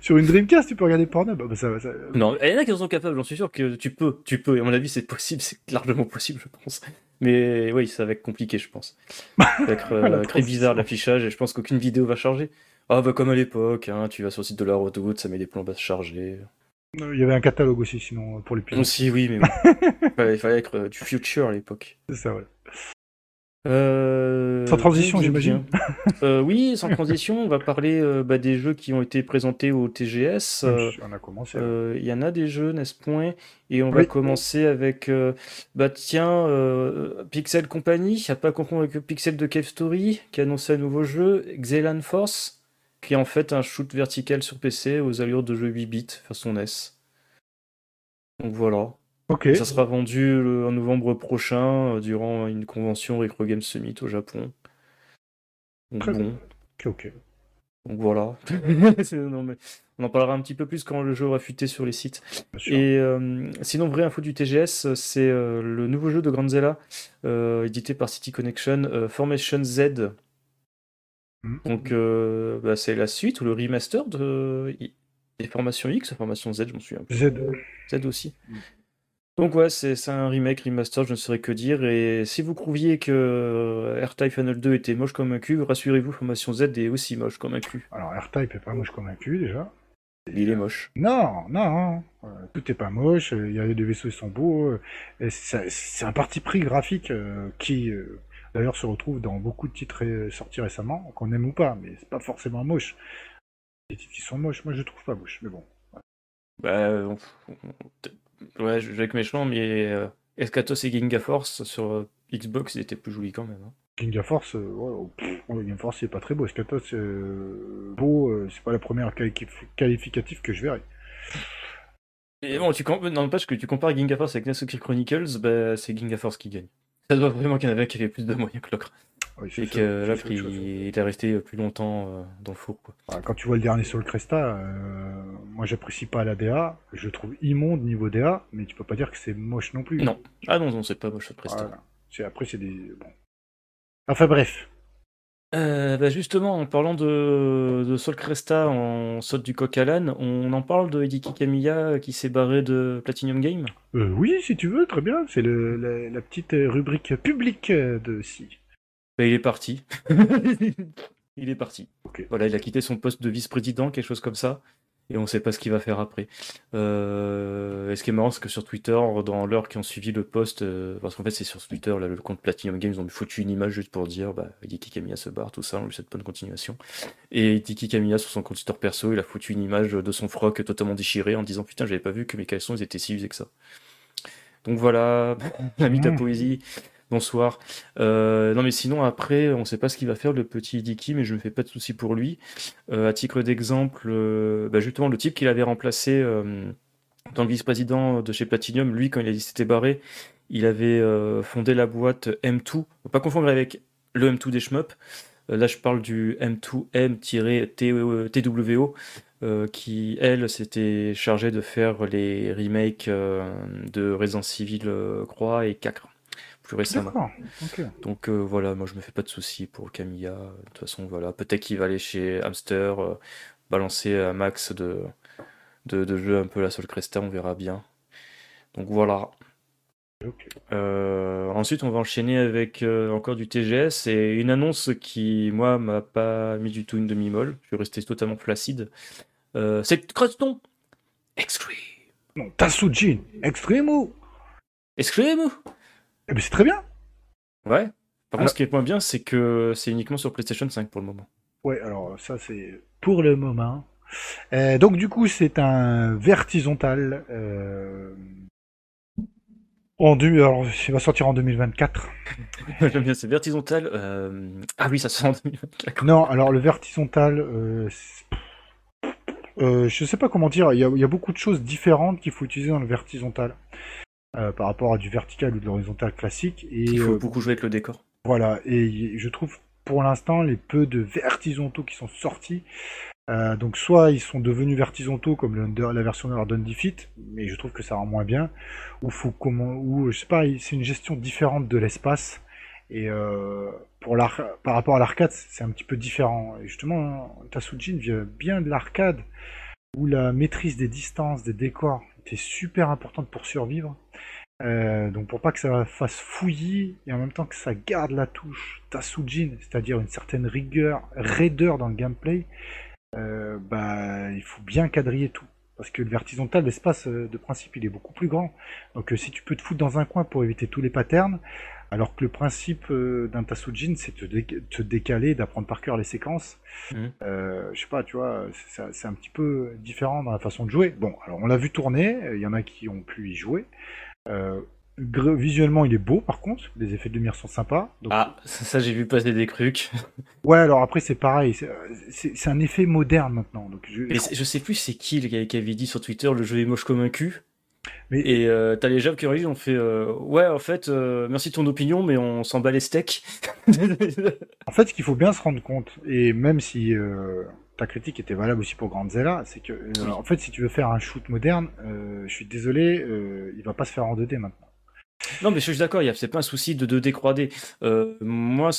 Sur une Dreamcast, tu peux regarder Pornhub ah bah ça, ça... Non, il y en a qui en sont capables, j'en suis sûr que tu peux, tu peux. Et à mon avis, c'est possible, c'est largement possible, je pense. Mais oui, ça va être compliqué, je pense. Ça va être euh, très bizarre l'affichage et je pense qu'aucune vidéo va charger. Ah bah comme à l'époque, hein, tu vas sur le site de la redoute, ça met des plombes à se charger. Il y avait un catalogue aussi, sinon, pour les plus. Aussi, oui, mais il fallait être euh, du future à l'époque. C'est ça, ouais. Euh, sans transition, j'imagine. euh, oui, sans transition, on va parler euh, bah, des jeux qui ont été présentés au TGS. on a commencé. Il y en a des jeux, n'est-ce point? Et on va commencer avec, bah tiens, Pixel Company, a pas confondre avec Pixel de Cave Story, qui a annoncé un nouveau jeu, Xelan Force qui est en fait un shoot vertical sur PC aux allures de jeu 8 bits façon NES. Donc voilà. Ça sera vendu en novembre prochain euh, durant une convention Retro Game Summit au Japon. Donc bon. Ok, ok. Donc voilà. on en parlera un petit peu plus quand le jeu aura fuité sur les sites. Et euh, sinon, vraie info du TGS, c'est euh, le nouveau jeu de Granzella, édité par City Connection, Formation Z, Mm. Donc euh, bah, c'est la suite ou le remaster de des formations X, formation Z, je m'en souviens. Z. Z aussi. Mm. Donc ouais, c'est un remake, remaster, je ne saurais que dire. Et si vous trouviez que euh, R-Type Final 2 était moche comme un cul, rassurez-vous, Formation Z est aussi moche comme un cul. Alors R-Type est pas moche comme un cul déjà. Il est moche. Non, non, euh, tout est pas moche, il y a des vaisseaux, ils sont beaux. C'est un parti pris graphique qui d'ailleurs se retrouve dans beaucoup de titres sortis récemment, qu'on aime ou pas, mais c'est pas forcément moche. Les titres qui sont moches, moi je trouve pas moche, mais bon. Bah, ouais, je vais être méchant, mais euh, Escatos et Ginga Force sur euh, Xbox, ils étaient plus jolis quand même. Hein. Ginga Force, euh, ouais, oh, Ginga Force, c'est pas très beau. Escatos, beau, c'est pas la première qualificative que je verrai. Et bon, tu n'empêche que tu compares Ginga Force avec Nesuki Chronicles, bah, c'est Ginga Force qui gagne. Ça doit vraiment qu'il y en avait qui avait plus de moyens que l'autre. Et que l'autre, il, est resté plus longtemps euh, dans le four. Quoi. Bah, quand tu vois le dernier le Cresta, euh, moi j'apprécie pas la DA, je trouve immonde niveau DA, mais tu peux pas dire que c'est moche non plus. Non, ah non, non c'est pas moche le Cresta. Après, c'est des. Bon. Enfin bref. Euh, bah justement, en parlant de, de Sol Cresta en saute du coq à l'âne, on en parle de Hideki Kamiya qui s'est barré de Platinum Game euh, Oui, si tu veux, très bien. C'est la, la, petite rubrique publique de si. Bah, il est parti. il est parti. Voilà, il a quitté son poste de vice-président, quelque chose comme ça et on ne sait pas ce qu'il va faire après. Euh, et ce qui est marrant, c'est que sur Twitter, dans l'heure qui ont suivi le post, euh, parce qu'en fait c'est sur Twitter, là, le compte Platinum Games, ils ont foutu une image juste pour dire, bah, Diki Kamiya se barre, tout ça, on lui souhaite bonne continuation. Et Diki Kamiya, sur son compte Twitter perso, il a foutu une image de son froc totalement déchiré en disant, putain, j'avais pas vu que mes caleçons, ils étaient si usés que ça. Donc voilà, l'ami de ta poésie. Bonsoir. Euh, non mais sinon après, on ne sait pas ce qu'il va faire le petit Dicky, mais je ne me fais pas de soucis pour lui. Euh, à titre d'exemple, euh, bah, justement le type qu'il avait remplacé dans le vice-président de chez Platinum, lui quand il s'était barré, il avait fondé la boîte M2, pas confondre avec le M2 des shmups. là je parle du M2M-TWO. qui, elle, s'était chargée de faire les remakes de Resident Evil Croix et 4 récemment. Donc euh, voilà, moi je me fais pas de soucis pour Camilla. De toute façon, voilà, peut-être qu'il va aller chez Hamster, euh, balancer un max de, de, jeux un peu la seule Cresta, on verra bien. Donc voilà. Euh, ensuite, on va enchaîner avec encore du TGS et une annonce qui, moi, m'a pas mis du tout une demi-molle. Je suis resté totalement placide. c'est Creston Extreme. Non, Tasujin Extreme Extreme eh ben, c'est très bien. Ouais. Par contre, ce qui est moins bien, c'est que c'est uniquement sur PlayStation 5 pour le moment. Ouais, alors ça c'est pour le moment. Euh, donc du coup, c'est un vertisontal. Euh, En alors, il va sortir en 2024. J'aime bien, c'est vertizontal. Euh, ah oui, ça sort en 2024. Non, alors le vertizontal, euh... Je sais pas comment dire, il y, a, beaucoup de choses différentes qu'il faut utiliser dans le vertizontal euh, par rapport à du vertical ou de l'horizontal classique. Et, il faut beaucoup jouer avec le décor. Voilà, et je trouve pour l'instant les peu de vertizontaux qui sont sortis euh, donc soit ils sont devenus vertizontaux comme la version de leur Defeat, mais je trouve que ça rend moins bien, ou faut comment, ou je sais pas, c'est une gestion différente de l'espace et euh, pour par rapport à l'arcade c'est un petit peu différent. Et justement, Tasujin vient bien de l'arcade où la maîtrise des distances, des décors était super importante pour survivre. Euh, donc pour pas que ça fasse fouillis et en même temps que ça garde la touche Tasujin, c'est-à-dire une certaine rigueur, raideur dans le gameplay, euh, bah, il faut bien quadriller tout. Parce que le vertizontal, l'espace euh, de principe, il est beaucoup plus grand. Donc si tu peux te foutre dans un coin pour éviter tous les patterns, alors que le principe d'un Tasujin, c'est de te décaler, d'apprendre par cœur les séquences. Mmh. je sais pas, tu vois, c'est un petit peu différent dans la façon de jouer. Bon, alors on l'a vu tourner, il y en a qui ont pu y jouer. Visuellement, il est beau, par contre. Les effets de lumière sont sympas. Ah, ça, j'ai vu passer des trucs. ouais, alors après, c'est pareil. C'est un effet moderne maintenant. Donc je... je sais plus c'est qui qui avait dit sur Twitter le jeu est moche comme un cul. Mais... Et euh, t'as les gens qui ont fait euh, Ouais, en fait, euh, merci de ton opinion, mais on s'en bat les steaks. en fait, ce qu'il faut bien se rendre compte, et même si ta critique était valable aussi pour Grandzilla, c'est que, en fait, si tu veux faire un shoot moderne, je suis désolé, il va pas se faire en 2D maintenant. Non, mais je suis d'accord, c'est pas un souci de 2D 3D. Euh, moi,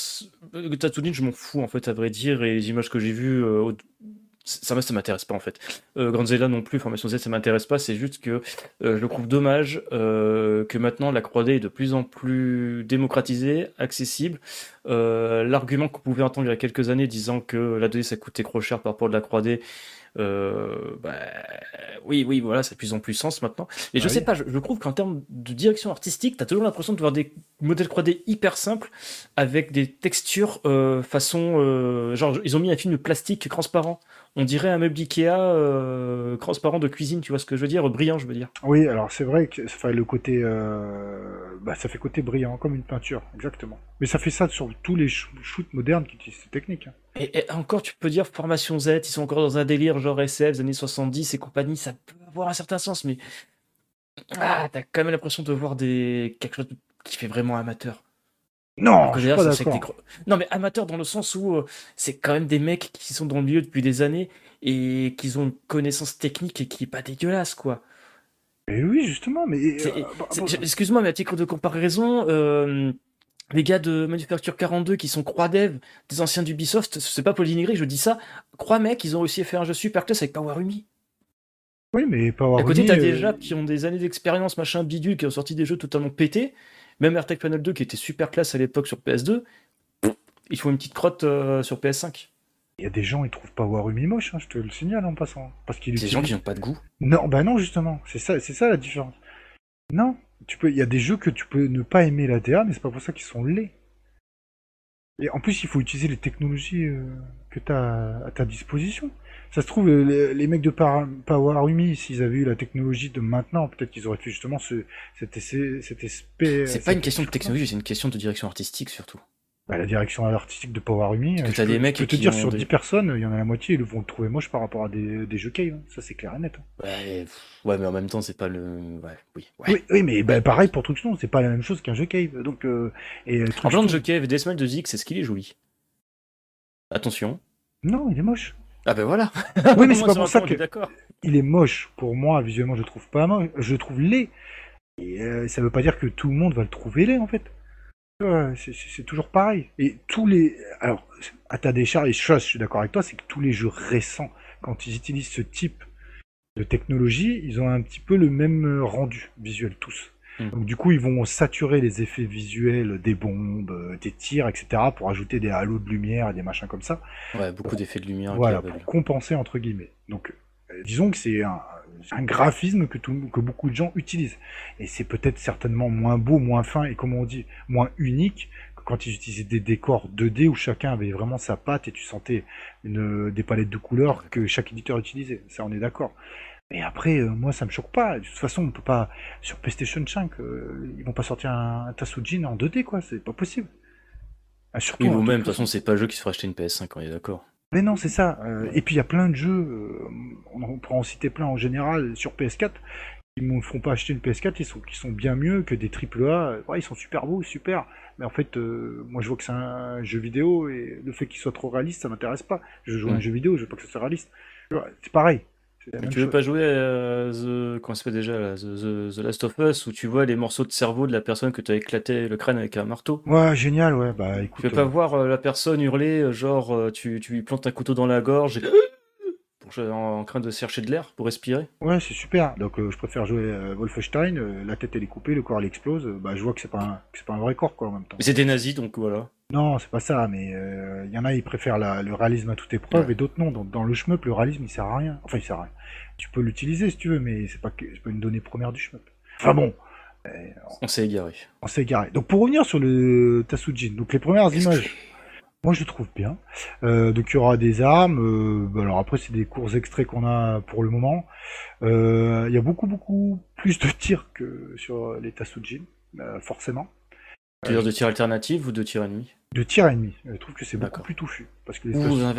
Tatooine, je m'en fous, en fait, à vrai dire, et les images que j'ai vues, euh, ça, ça m'intéresse pas, en fait. Euh, Grand non plus, Formation Z, ça m'intéresse pas, c'est juste que euh, je trouve dommage que maintenant la 3D est de plus en plus démocratisée, accessible. L'argument qu'on pouvait entendre il y a quelques années disant que la 2D ça coûtait trop cher par rapport à la 3D, euh, bah, oui, oui, voilà, ça a de plus en plus sens maintenant. Et je bah sais pas, je, trouve qu'en termes de direction artistique, t'as toujours l'impression de voir des modèles 3D hyper simples avec des textures euh, façon, euh, genre ils ont mis un film de plastique transparent. On dirait un meuble Ikea euh, transparent de cuisine, tu vois ce que je veux dire, brillant, je veux dire. Oui, alors c'est vrai que ça fait le côté, bah, ça fait côté brillant, comme une peinture, exactement. Mais ça fait ça sur tous les shoots modernes qui utilisent ces techniques. Hein. Et, encore, tu peux dire Formation Z, ils sont encore dans un délire genre SF, années 70 et compagnie, ça peut avoir un certain sens, mais. Ah, t'as quand même l'impression de voir des... quelque chose qui fait vraiment amateur. Non, je suis pas d'accord. Non, mais amateur dans le sens où euh, c'est quand même des mecs qui sont dans le milieu depuis des années et qui ont une connaissance technique et qui est pas dégueulasse, quoi. Mais oui, justement, mais. Euh, bah, bah, excuse-moi, mais à titre de comparaison, euh, les gars de Manufacture 42 qui sont Croix Dev, des anciens d'Ubisoft, c'est pas pour dénigrer, je dis ça. Croix mec, ils ont aussi fait un jeu super classe avec Power Umi. Oui, mais Power À côté, t'as des gens qui ont des années d'expérience, machin, bidule, qui ont sorti des jeux totalement pétés. Même AirTag Panel 2 qui était super classe à l'époque sur PS2, ils font une petite crotte euh, sur PS5. Il y a des gens, ils trouvent Power Umi moche, hein, je te le signale en passant. Parce qu'il Des gens qui n'ont pas de goût. Non, bah non, justement. C'est ça, c'est ça la différence. Non, tu peux, il y a des jeux que tu peux ne pas aimer la DA, mais c'est pas pour ça qu'ils sont laids. Et en plus, il faut utiliser les technologies euh, que tu as à ta disposition. Ça se trouve, les, mecs de Power Umi, s'ils avaient eu la technologie de maintenant, peut-être qu'ils auraient fait justement ce, cet, essai, cet aspect. C'est pas une question de technologie, c'est une question de direction artistique surtout. Bah, la direction artistique de Power Umi. Parce que euh, des mecs peux te dire, sur 10 personnes, il y en a la moitié, ils vont le trouver moche par rapport à des, des jeux cave. Hein. Ça, c'est clair et net. Hein. Ouais, mais en même temps, c'est pas le. Ouais, oui. Oui, oui, mais bah, pareil pour Truxton, c'est pas la même chose qu'un jeu cave. Donc, euh, et, euh, En parlant de jeu cave, Deathmatch de Zix, est-ce qu'il est joli Attention. Non, il est moche. Ah ben voilà. oui, mais c'est pas pour ça que. Il est moche. Pour moi, visuellement, je trouve pas moche. Je trouve laid. Et ça veut pas dire que tout le monde va le trouver laid, en fait c'est toujours pareil. Et tous les. Alors, à ta décharge, et je suis d'accord avec toi, c'est que tous les jeux récents, quand ils utilisent ce type de technologie, ils ont un petit peu le même rendu visuel, tous. Hmm. Donc, du coup, ils vont saturer les effets visuels des bombes, des tirs, etc., pour ajouter des halos de lumière et des machins comme ça. Ouais, beaucoup d'effets de lumière. Voilà, pour compenser, entre guillemets. Donc, euh, disons que c'est un, un graphisme que, tout, que beaucoup de gens utilisent. Et c'est peut-être certainement moins beau, moins fin et comme on dit, moins unique que quand ils utilisaient des décors 2D où chacun avait vraiment sa patte et tu sentais une, des palettes de couleurs que chaque éditeur utilisait. Ça, on est d'accord. Et après, euh, moi, ça me choque pas. De toute façon, on peut pas sur PlayStation 5, ils vont pas sortir un, Tatsujin en 2D, quoi. C'est pas possible. Ah, surtout, oui, même, de toute façon, c'est pas le jeu qui se fera acheter une PS5, on est d'accord. Mais non, c'est ça. et puis il y a plein de jeux, on pourra en citer plein en général sur PS4, qui ne font pas acheter une PS4, ils sont, qui sont bien mieux que des AAA. Ouais, ils sont super beaux, super. Mais en fait, euh, moi je vois que c'est un jeu vidéo et le fait qu'il soit trop réaliste, ça m'intéresse pas. Je joue à un mm. jeu vidéo, je veux pas que ça soit réaliste. C'est pareil. Tu veux pas jouer à The, comment ça déjà, The, Last of Us où tu vois les morceaux de cerveau de la personne que tu as éclaté le crâne avec un marteau? Ouais, génial, ouais. Bah écoute. Tu veux pas euh, voir euh, la personne hurler, genre tu, tu lui plantes un couteau dans la gorge et en train de chercher de l'air pour respirer? Ouais, c'est super. Donc euh, je préfère jouer euh, Wolfenstein, euh, la tête elle est coupée, le corps il explose. bah je vois que c'est pas un, pas un vrai corps quoi en même temps. Mais c'est des nazis donc voilà. Non, c'est pas ça, mais il y en a ils préfèrent le réalisme à toute épreuve et d'autres non. Donc, dans le shmup, le réalisme il sert à rien. Enfin il sert à rien. Tu peux l'utiliser si tu veux, mais c'est pas, c'est pas une donnée première du shmup. Enfin bon. On s'est égaré. On s'est égaré. Donc pour revenir sur le Tasujin, donc les premières images. Moi, je le trouve bien. Euh, donc, il y aura des armes. Euh, bah, alors après, c'est des courts extraits qu'on a pour le moment. Euh, il y a beaucoup, beaucoup plus de tirs que sur les Tasujin, forcément. Tu veux dire de tirs alternatifs ou de tirs ennemis De tirs ennemis. Je trouve que c'est beaucoup plus touffu. Parce que les ou un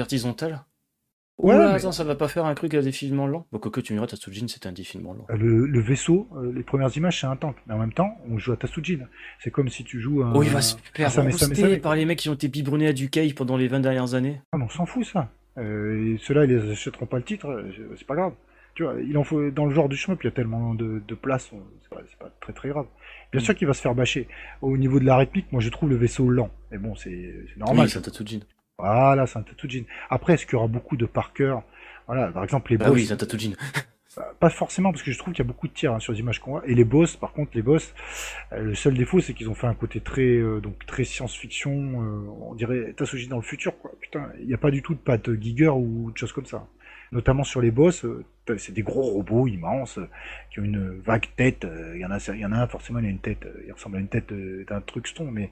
Ouais, ça va pas faire un truc indéfiniment lent. Bon, que tu me diras, Tatsujin, c'était indéfiniment lent. Le, le vaisseau, euh, les premières images, c'est un tank. Mais en même temps, on joue à Tatsujin. C'est comme si tu joues un. Oh, il va se faire par les mecs qui ont été biberonnés à du cave pendant les 20 dernières années. Ah, mais on s'en fout, ça. Euh, Ceux-là, ils les achèteront pas le titre, euh, c'est pas grave. Tu vois, il en faut, dans le genre du shmup, il y a tellement de, de place, c'est pas, pas, très très grave. Bien mm. sûr qu'il va se faire bâcher. Au niveau de la rythmique, moi je trouve le vaisseau lent. Mais bon, c'est normal. Oui, c'est Tatsujin. Voilà, c'est un Tatujin. Après, est-ce qu'il y aura beaucoup de par cœur? Voilà, par exemple, les bah boss. oui, c'est un Tatujin. Bah, pas forcément, parce que je trouve qu'il y a beaucoup de tirs hein, sur les images qu'on voit. Et les boss, par contre, les boss, euh, le seul défaut, c'est qu'ils ont fait un côté très, euh, donc très science-fiction. Euh, on dirait Tatsuji dans le futur, quoi. Putain, il n'y a pas du tout de patte Giger ou de choses comme ça. Notamment sur les boss, c'est des gros robots immenses qui ont une vague tête. Il y en a, il y en a un forcément, il a une tête. il ressemble à une tête d'un truc stone, mais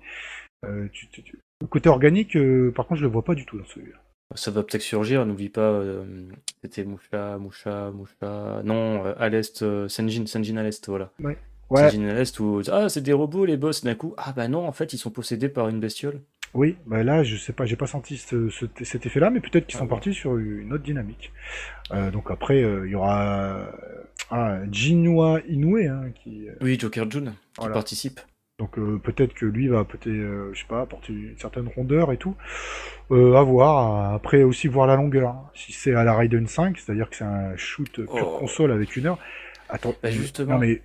tu, tu, le côté organique, euh, par contre, je le vois pas du tout dans celui-là. Ça va peut-être surgir, n'oublie pas, euh, c'était Moucha, Moucha, Moucha. Non, euh, à l'est, Senjin, Senjin à l'est, voilà. Ouais. Senjin à l'est où. Ah, c'est des robots les boss, d'un coup. Ah, bah non, en fait, ils sont possédés par une bestiole. Oui, bah là, je sais pas, j'ai pas senti cet effet-là, mais peut-être qu'ils sont ah partis sur une autre dynamique. donc après, il y aura ah, Jinwa Inoue hein, qui. Oui, Joker June, qui participe. Donc euh, peut-être que lui va peut-être, euh, je sais pas, apporter une certaine rondeur et tout. Euh, à voir. Après aussi voir la longueur. Hein. Si c'est à la Raiden 5, c'est-à-dire que c'est un shoot pure oh. console avec une heure. Attends. Bah, justement. Non mais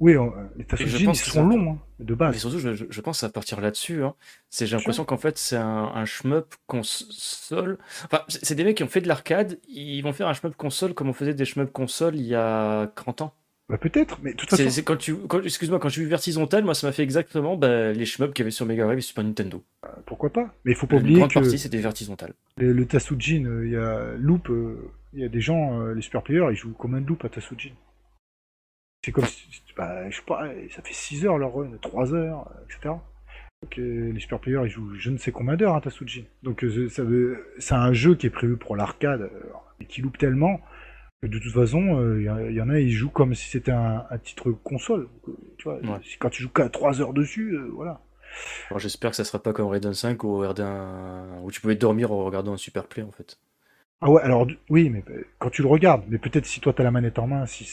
oui, les Tatsujin ils seront longs hein, de base. Mais surtout, je, pense à partir là-dessus. Hein. C'est j'ai l'impression qu'en fait c'est un, un shmup console. Enfin, c'est des mecs qui ont fait de l'arcade. Ils vont faire un shmup console comme on faisait des shmup console il y a 30 ans. Bah peut-être, mais de toute façon. C'est quand tu, excuse-moi, quand j'ai vu Vertisontal, moi ça m'a fait exactement bah, les shmups qu'il y avait sur Mega Drive et Super Nintendo. Bah, pourquoi pas Mais il faut pas oublier grande que. partie c'était Vertisontal. Le, le euh, il y a Loop, euh, il y a des gens, euh, les super players, ils jouent comme un Loop à Tasujin. C'est comme si, bah, je sais pas, ça fait 6 heures leur run, 3 heures, etc. Donc, les super players ils jouent je ne sais combien d'heures à Tasujin. Donc c'est un jeu qui est prévu pour l'arcade et qui loupe tellement de toute façon, il euh, y, en a, ils jouent comme si c'était un, titre console. Tu vois, quand tu joues qu'à 3 heures dessus, euh, voilà. J'espère que ça sera pas comme Raiden 5 où, où tu pouvais dormir en regardant un super play en fait. Ah ouais, alors oui, mais euh, quand tu le regardes, mais peut-être si toi t'as la manette en main, si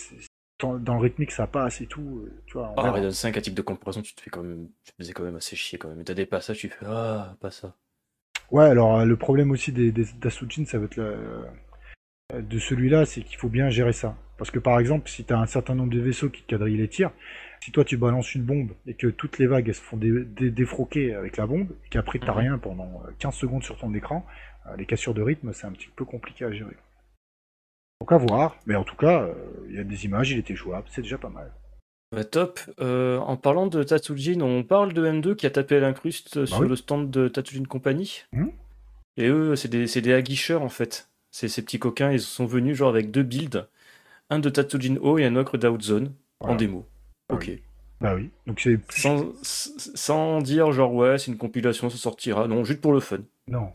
dans le rythmique ça passe et tout, tu vois. Ah, Raiden 5 à type de comparaison, tu te fais quand même, tu te faisais quand même assez chier quand même. T'as des passages, tu fais ah pas ça. Ouais, alors le problème aussi des, des d'Asujin, ça va être la, de celui-là, c'est qu'il faut bien gérer ça. Parce que par exemple, si tu as un certain nombre de vaisseaux qui quadrillent les tirs, si toi tu balances une bombe et que toutes les vagues elles se font défroquer avec la bombe, et qu'après tu n'as mhm. rien pendant 15 euh, secondes sur ton écran, euh, les cassures de rythme, c'est un petit peu compliqué à gérer. Donc à voir, mais en tout cas, euh, il y a des images, il était jouable, c'est déjà pas mal. Bah, top. en parlant de Tatsujin, on parle de M2 qui a tapé à l'incruste bah sur le stand de Tatsujin Company. Mmh. Et eux, c'est des, des aguicheurs en fait. Ces, ces petits coquins, ils sont venus genre avec deux builds, un de Tatsujin O et un autre d'Outzone en démo. Bah ok. Bah oui. Donc c'est sans, sans dire genre ouais, c'est une compilation, ça sortira. Non, juste pour le fun. Non.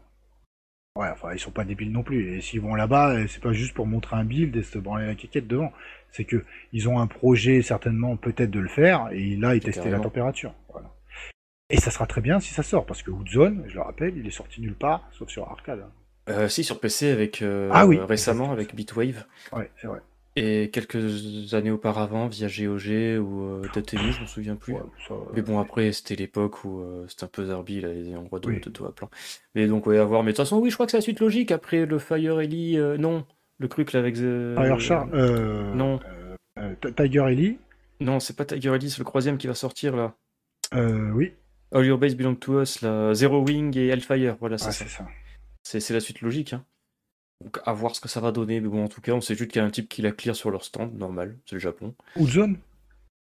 Ouais, enfin, ils sont pas débiles non plus. Et s'ils vont là-bas, c'est pas juste pour montrer un build et se branler la quéquette devant. C'est que ils ont un projet certainement peut-être de le faire et là ils testaient la température. Voilà. Et ça sera très bien si ça sort parce que Woodzone, je le rappelle, il est sorti nulle part sauf sur arcade. Euh, si sur PC avec euh, ah, oui. récemment avec Bitwave. Ouais, c'est vrai. Et quelques années auparavant via GOG ou euh, Dotemu, je me souviens plus. mais bon, après, c'était l'époque où euh, c'était un peu Zarbi, là, les endroits de, oui. de, à plan. Mais donc, ouais, à voir. Mais de toute façon, oui, je crois que c'est la suite logique. Après le Fire Ellie, euh, non. Le truc là avec. The... Fire Char Non. Tiger Ellie Non, c'est pas Tiger Ellie, c'est le troisième qui va sortir là. oui. All Your Base Belong to Us, là. Zero Wing et Hellfire, voilà, c'est ça. C'est la suite logique, hein. Donc à voir ce que ça va donner. Mais bon, en tout cas, on sait juste qu'il y a un type qui la clear sur leur stand, normal, c'est le Japon. Ou zone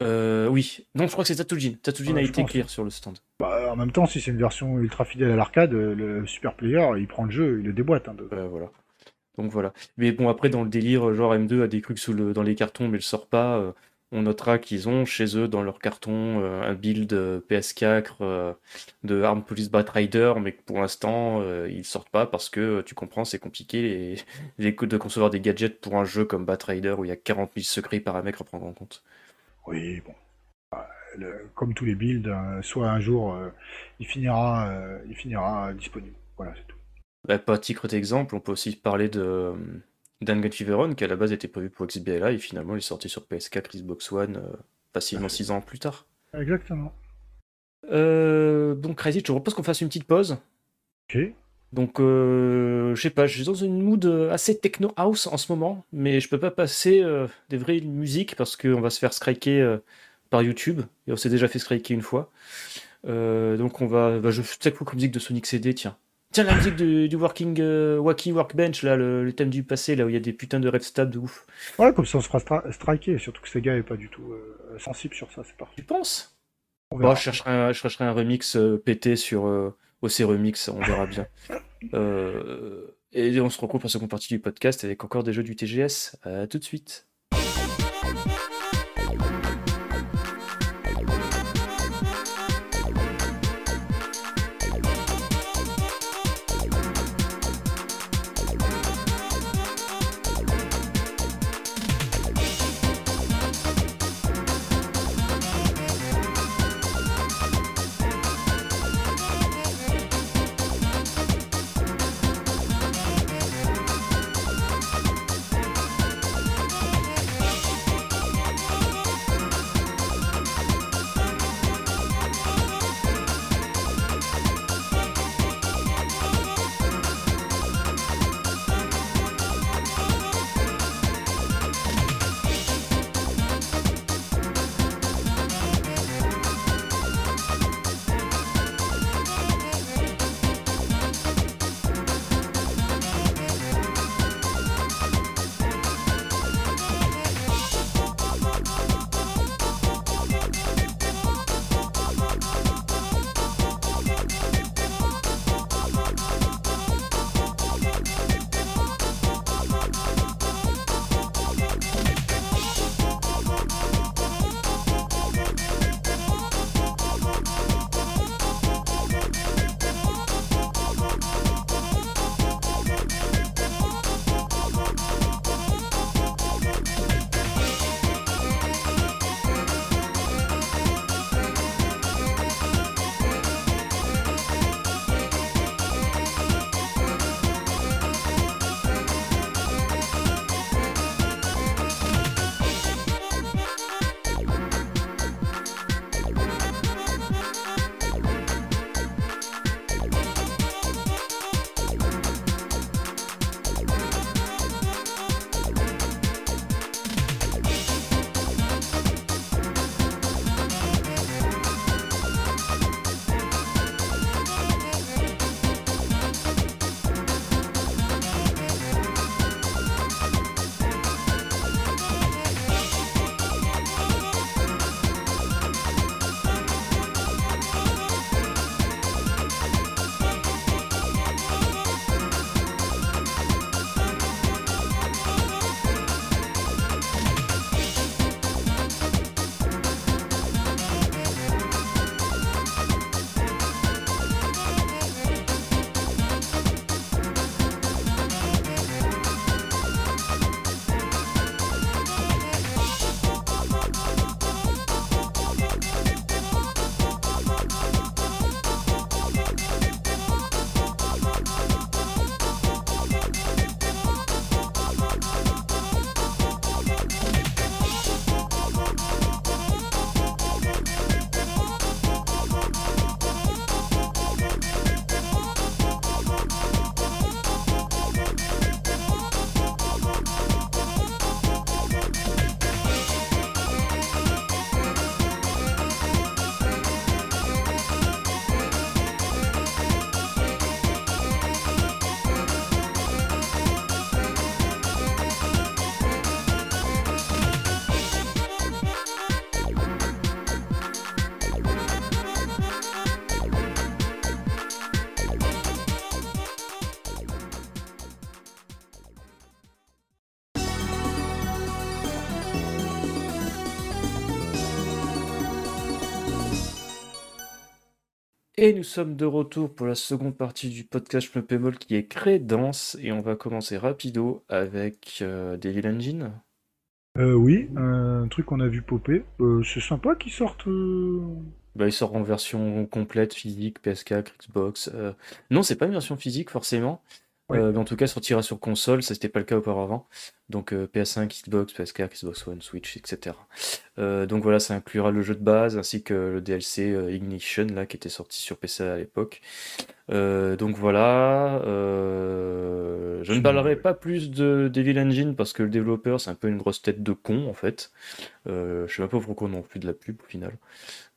euh, Oui. Non, je crois que c'est Tatujin. Tatujin a été clear sur le stand. Bah, en même temps, si c'est une version ultra fidèle à l'arcade, le super player, il prend le jeu, il le déboîte. Hein, voilà. Donc voilà. Mais bon, après, dans le délire, genre M2 a des trucs sous le, dans les cartons, mais il sort pas. On notera qu'ils ont chez eux dans leur carton euh, un build euh, PS4 euh, de Arm Police Bat Rider, mais que pour l'instant ils sortent pas parce que tu comprends, c'est compliqué les, de concevoir des gadgets pour un jeu comme Bat Rider où il y a 40 000 secrets paramètres à prendre en compte. Oui, bon. Bah, comme tous les builds, soit un jour il, finira, il finira disponible. Voilà, c'est tout. Bah, pas titre d'exemple, on peut aussi parler de Dangan Feveron, qui à la base était prévu pour XBLA, et finalement il est sorti sur PS4, Xbox One, euh, facilement 6 ans plus tard. Exactement. Euh, donc Crazy, je te propose qu'on fasse une petite pause. Ok. Donc, euh, je sais pas, je suis dans une mood assez techno house en ce moment, mais je peux pas passer des vraies musiques parce qu'on va se faire striker par YouTube, et on s'est déjà fait striker une fois. donc on va, bah, je sais quoi comme musique de Sonic CD, tiens. Tiens, la musique du, Working euh, Wacky Workbench, là, le, thème du passé, là où il y a des putains de red stab de ouf. Ouais, comme ça on se fera striker, surtout que Sega est pas du tout euh, sensible sur ça, c'est parti. Tu penses? Bon, je, chercherai un, je chercherai un remix euh, pété sur OC Remix, on verra bien. et on se retrouve pour la seconde partie du podcast avec encore des jeux du TGS. À tout de suite. Et nous sommes de retour pour la seconde partie du podcast Schmeppemol qui est Crédence. Et on va commencer rapido avec euh, Devil Engine. Euh, oui, un truc qu'on a vu popper. Euh, c'est sympa qu'ils sortent. euh, Bah, il sort en version complète, physique, PS4, Xbox. Non, c'est pas une version physique forcément. Euh, mais en tout cas, sortira sur console, ça c'était pas le cas auparavant. Donc euh, PS5, Xbox, PS4, Xbox One, Switch, etc. Euh, donc voilà, ça inclura le jeu de base ainsi que le DLC Ignition là qui était sorti sur PC à l'époque. Donc voilà, je ne parlerai pas plus de Devil Engine parce que le développeur c'est un peu une grosse tête de con en fait. Je sais même pas pourquoi on en fait de la pub au final.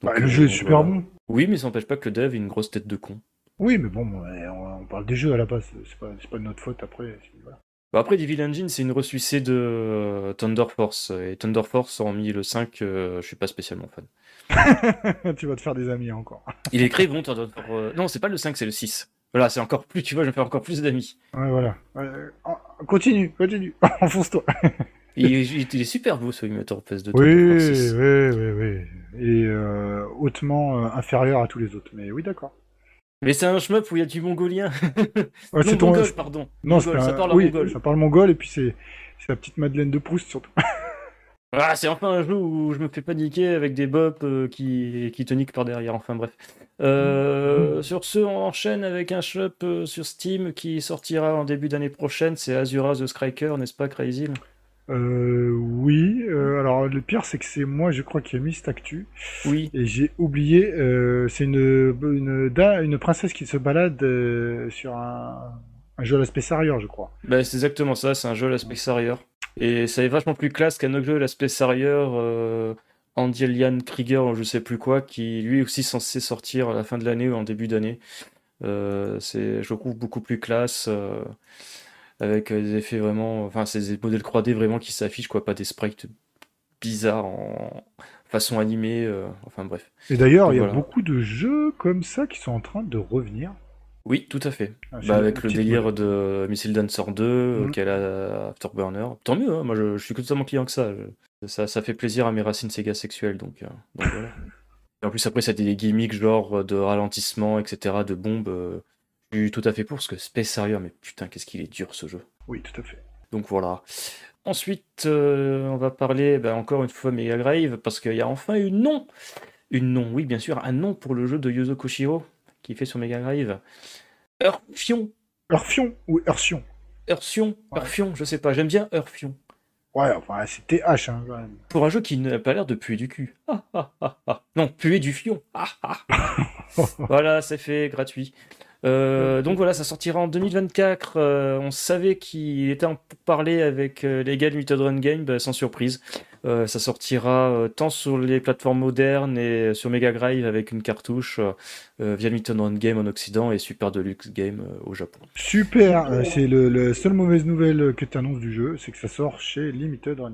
bah, Donc, le jeu est super voilà. bon. Oui, mais ça n'empêche pas que le dev ait une grosse tête de con. Oui, mais bon, on, on parle des jeux à la base. C'est pas, c'est pas de notre faute après. voilà. Bah après, Devil Engine, c'est une ressucée de euh, Thunder Force. Et Thunder Force, hormis le 5, euh, je suis pas spécialement fan. tu vas te faire des amis encore. Il est très bon, Thunder Force. euh, Non, c'est pas le 5, c'est le 6. Voilà, c'est encore plus, tu vois, je vais faire encore plus d'amis. Ouais, voilà. Euh, continue, continue. Enfonce-toi. Et Il, est super beau, ce Imitor PS de Oui, Thunder Force oui, 6. oui, oui. Et hautement inférieur à tous les autres. Mais oui, d'accord. Mais c'est un shmup où il y a du mongolien. Ouais, non, c'est ton- mongol, pardon. Non, Mongol, ça parle oui, mongol. ça parle mongol et puis c'est la petite Madeleine de Proust surtout. Ah, c'est enfin un jeu où je me fais paniquer avec des bops euh, qui, qui te niquent par derrière. Enfin bref. Euh, Sur ce, on enchaîne avec un shop euh, sur Steam qui sortira en début d'année prochaine. C'est Azura the Striker, n'est-ce pas, Crazy Euh, oui, euh, alors le pire c'est que c'est moi je crois qui ai mis cette actu Oui. et j'ai oublié, euh, c'est une, une, da- une princesse qui se balade sur un, un jeu à l'aspect sérieux je crois. Bah, c'est exactement ça, c'est un jeu à l'aspect sérieux. Et ça est vachement plus classe qu'un autre jeu à l'aspect euh, Andelian Krieger, ou je sais plus quoi, qui lui aussi censé sortir à la fin de l'année ou en début d'année. C'est, je trouve beaucoup plus classe, avec euh, des effets vraiment, enfin, c'est des modèles 3D vraiment qui s'affichent, quoi, pas des sprites bizarres en façon animée, euh, enfin bref. Et d'ailleurs il y a voilà. beaucoup de jeux comme ça qui sont en train de revenir. Oui, tout à fait. Ah, Bah, avec le délire de Missile Dancer 2, euh, Mhm. qu'elle a Afterburner. Tant mieux, hein, moi je, je suis que totalement client que ça. Je- ça. Ça fait plaisir à mes racines Sega sexuelles, donc, euh, donc voilà. Et en plus, après, ça a des gimmicks genre de ralentissement, etc., de bombes. euh, suis tout à fait pour, parce que Space Harrier, mais putain, qu'est-ce qu'il est dur ce jeu. Oui, tout à fait. Donc voilà. Ensuite, euh, on va parler bah, encore une fois Mega Drive, parce qu'il y a enfin une nom. Une nom, oui, bien sûr, un nom pour le jeu de Yuzo Koshiro, qui fait sur Mega Drive. Earthion. Urfion ou Ursion Ursion, Ouais. Urfion, je sais pas, j'aime bien Urfion. Ouais, enfin c'est TH hein, quand même. Pour un jeu qui n'a pas l'air de puer du cul. Ah, ah, ah, ah. Non, puer du fion. Ah, ah. voilà, c'est fait, gratuit. Euh, donc voilà, ça sortira en 2024. Euh, on savait qu'il était en parler avec euh, les gars de Muted Run Game, bah, sans surprise. Ça sortira tant sur les plateformes modernes et sur Mega Drive avec une cartouche via Muted Run Game en Occident et Super Deluxe Game au Japon. Super, c'est le, le seule mauvaise nouvelle que tu annonces du jeu, c'est que ça sort chez Limited Run.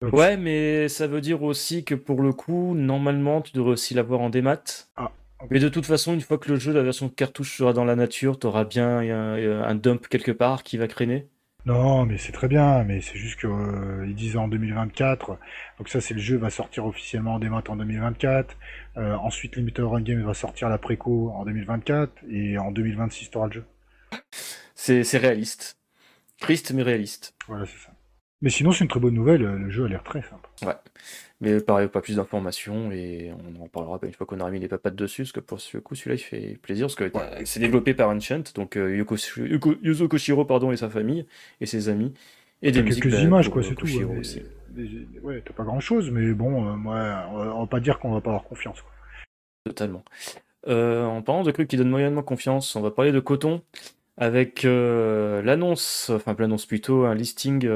Donc, Ouais, mais ça veut dire aussi que pour le coup, normalement, tu devrais aussi l'avoir en démat. Ah. Mais de toute façon, une fois que le jeu, la version cartouche sera dans la nature, tu auras bien un, un dump quelque part qui va traîner. Non, mais c'est très bien, mais c'est juste que euh, disent en 2024. Donc ça, c'est le jeu va sortir officiellement en démat en 2024. Euh, ensuite, Limited Run Games va sortir la préco en 2024 et en 2026, tu auras le jeu. C'est c'est réaliste. Triste, mais réaliste. Voilà, c'est ça. Mais sinon, c'est une très bonne nouvelle. Le jeu a l'air très simple. Ouais. Mais pareil, pas plus d'informations et on en parlera une fois qu'on aura mis les papates dessus, parce que pour ce coup, celui-là, il fait plaisir, parce que euh, c'est développé par Enchant, donc euh, Yoko, Yoko- Yuzo Koshiro pardon, et sa famille, et ses amis, et des musiques quelques bah, images, quoi, euh, c'est tout. Koshiro ouais, aussi. ouais, t'as pas grand chose, mais bon, euh, moi, on va, on va pas dire qu'on va pas avoir confiance. quoi. Totalement. Euh, en parlant de trucs qui donnent moyennement confiance, on va parler de coton avec euh, l'annonce, enfin l'annonce plutôt, un listing.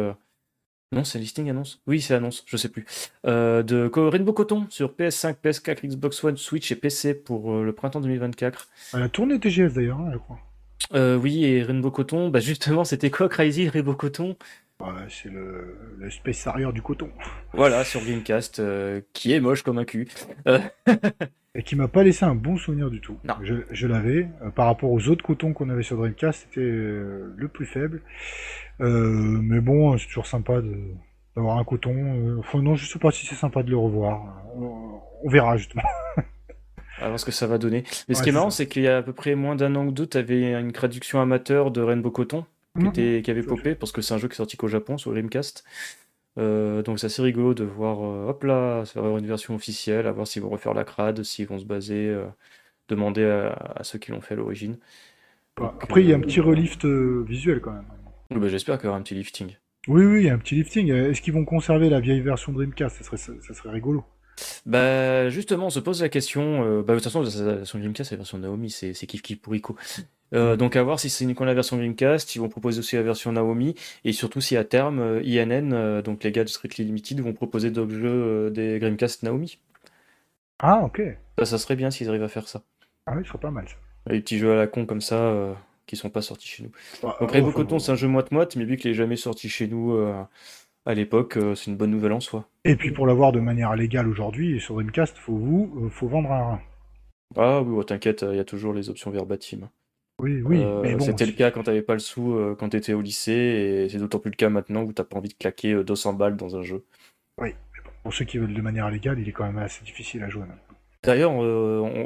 Non, c'est listing annonce Oui, c'est annonce, je sais plus. Euh, de Rainbow Coton sur PS5, PS4, Xbox One, Switch et PC pour euh, le printemps 2024. Elle a tourné TGF d'ailleurs, hein, je crois. Euh, oui, et Rainbow Coton, bah justement, c'était quoi Crazy Rainbow Coton c'est le, le Space Harrier du coton. Voilà, sur Gamecast, euh, qui est moche comme un cul. Et qui m'a pas laissé un bon souvenir du tout. Non. Je, je l'avais. euh, par rapport aux autres cotons qu'on avait sur Dreamcast, c'était euh, le plus faible. Euh, mais bon, c'est toujours sympa de d'avoir un coton. euh, Enfin non, je sais pas si c'est sympa de le revoir. On, on verra justement. À voir ce que ça va donner. Mais ce qui est marrant, c'est qu'il y a à peu près moins d'un an ou deux, tu avais une traduction amateur de Rainbow Coton qui, mhm. qui avait popé, parce que c'est un jeu qui est sorti qu'au Japon sur Dreamcast. Euh, donc c'est assez rigolo de voir, euh, hop là, ça va avoir une version officielle, à voir s'ils vont refaire la crade, s'ils vont se baser, euh, demander à, ceux qui l'ont fait à l'origine. Après, il y a un petit relift visuel quand même. Bah, j'espère qu'il y aura un petit lifting. Oui, oui, il y a un petit lifting. Est-ce qu'ils vont conserver la vieille version Dreamcast? Ça serait, ça serait rigolo. Bah justement, on se pose la question. bah, de toute façon, la version Dreamcast, c'est la version Naomi, c'est kiff kiff pourrico. Euh, donc à voir si c'est uniquement la version Dreamcast, ils vont proposer aussi la version Naomi, et surtout si à terme, euh, INN, euh, donc les gars de Strictly Limited, vont proposer d'autres jeux des Dreamcast Naomi. Ah ok. Ça, ça serait bien s'ils arrivent à faire ça. Ah oui, ce serait pas mal ça. Les petits jeux à la con comme ça, qui sont pas sortis chez nous. Bah, Coton, c'est un jeu moite-moite, mais vu qu'il est jamais sorti chez nous à l'époque, c'est une bonne nouvelle en soi. Et puis pour l'avoir de manière légale aujourd'hui, sur Dreamcast, faut vous, faut vendre un... Ah oui, oh, t'inquiète, il y a toujours les options verbatim. Oui, oui. Euh, c'était le cas quand t'avais pas le sou euh, quand t'étais au lycée, et c'est d'autant plus le cas maintenant où t'as pas envie de claquer 200 euh, balles dans un jeu. Oui, pour ceux qui veulent de manière légale, il est quand même assez difficile à jouer D'ailleurs,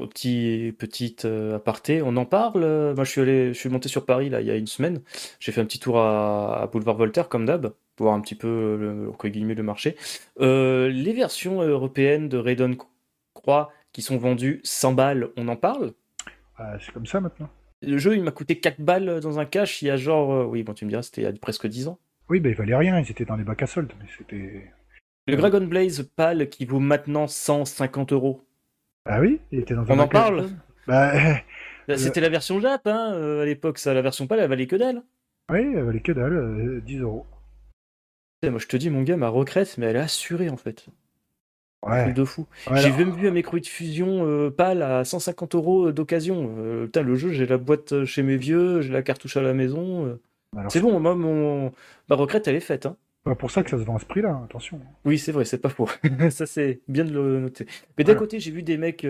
petit petite aparté, on en parle. Moi, je suis allé, je suis monté sur Paris là il y a une semaine. J'ai fait un petit tour à, Boulevard Voltaire comme d'hab, pour voir un petit peu le, entre guillemets, le marché. les versions européennes de Raiden Croix qui sont vendues 100 balles, on en parle? Ah, C'est comme ça maintenant. Le jeu, il m'a coûté 4 balles dans un cache il y a genre. Euh, oui, bon, tu me diras, c'était il y a presque 10 ans. Oui, bah, il valait rien, ils étaient dans les bacs à soldes, mais c'était. Le Dragon Blaze pâle qui vaut maintenant 150 euros. Ah oui Il était dans un On en parle Bah. bah c'était la version Jap, hein, euh, à l'époque, ça, la version pâle, elle valait que dalle. Oui, elle valait que dalle, 10 euh, euros. Moi, je te dis, mon gars, ma retraite, mais elle est assurée en fait. Ouais. de fou. j'ai même vu un micro de fusion euh, pâle à 150 euros d'occasion. Euh, putain, le jeu, j'ai la boîte chez mes vieux, j'ai la cartouche à la maison. Euh. c'est bon, moi, mon... ma retraite, elle est faite. Hein. Pas pour ça que ça se vend à ce prix-là, attention. Oui, c'est vrai, c'est pas faux. ça, c'est bien de le noter. Mais d'un côté, j'ai vu des mecs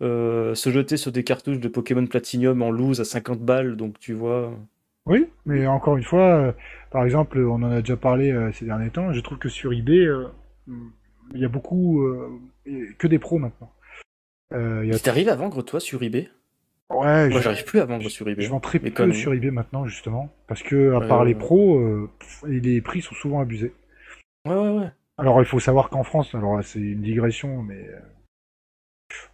se jeter sur des cartouches de Pokémon Platinum en loose à 50 balles, donc tu vois. Oui, mais encore une fois, par exemple, on en a déjà parlé ces derniers temps, je trouve que sur eBay il y a beaucoup euh, que des pros maintenant. Euh, il t'arrive à vendre toi sur eBay? Ouais. Moi, j'arrive plus à vendre sur eBay. Je vends très peu sur eBay maintenant, justement, parce que à part les pros, euh, les prix sont souvent abusés. Ouais, ouais, ouais. Alors, il faut savoir qu'en France, alors c'est une digression, mais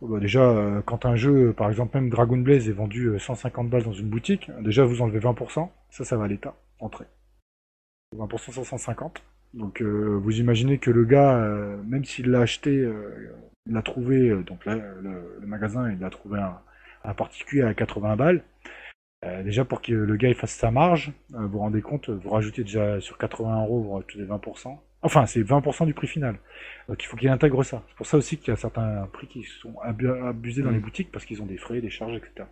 bah, déjà, quand un jeu, par exemple même Dragon Blaze, est vendu 150 balles dans une boutique, déjà vous enlevez 20%, ça, ça va à l'État, entrée. 20% 150. Donc euh, vous imaginez que le gars, euh, même s'il l'a acheté, euh, il l'a trouvé, donc là, le, magasin, il l'a trouvé un, particulier à 80 balles. déjà pour que le gars il fasse sa marge, vous vous rendez compte, vous rajoutez déjà sur 80 euros, vous rajoutez 20%. Enfin, c'est 20% du prix final. Donc il faut qu'il intègre ça. C'est pour ça aussi qu'il y a certains prix qui sont abusés dans les mm. boutiques parce qu'ils ont des frais, des charges, etc.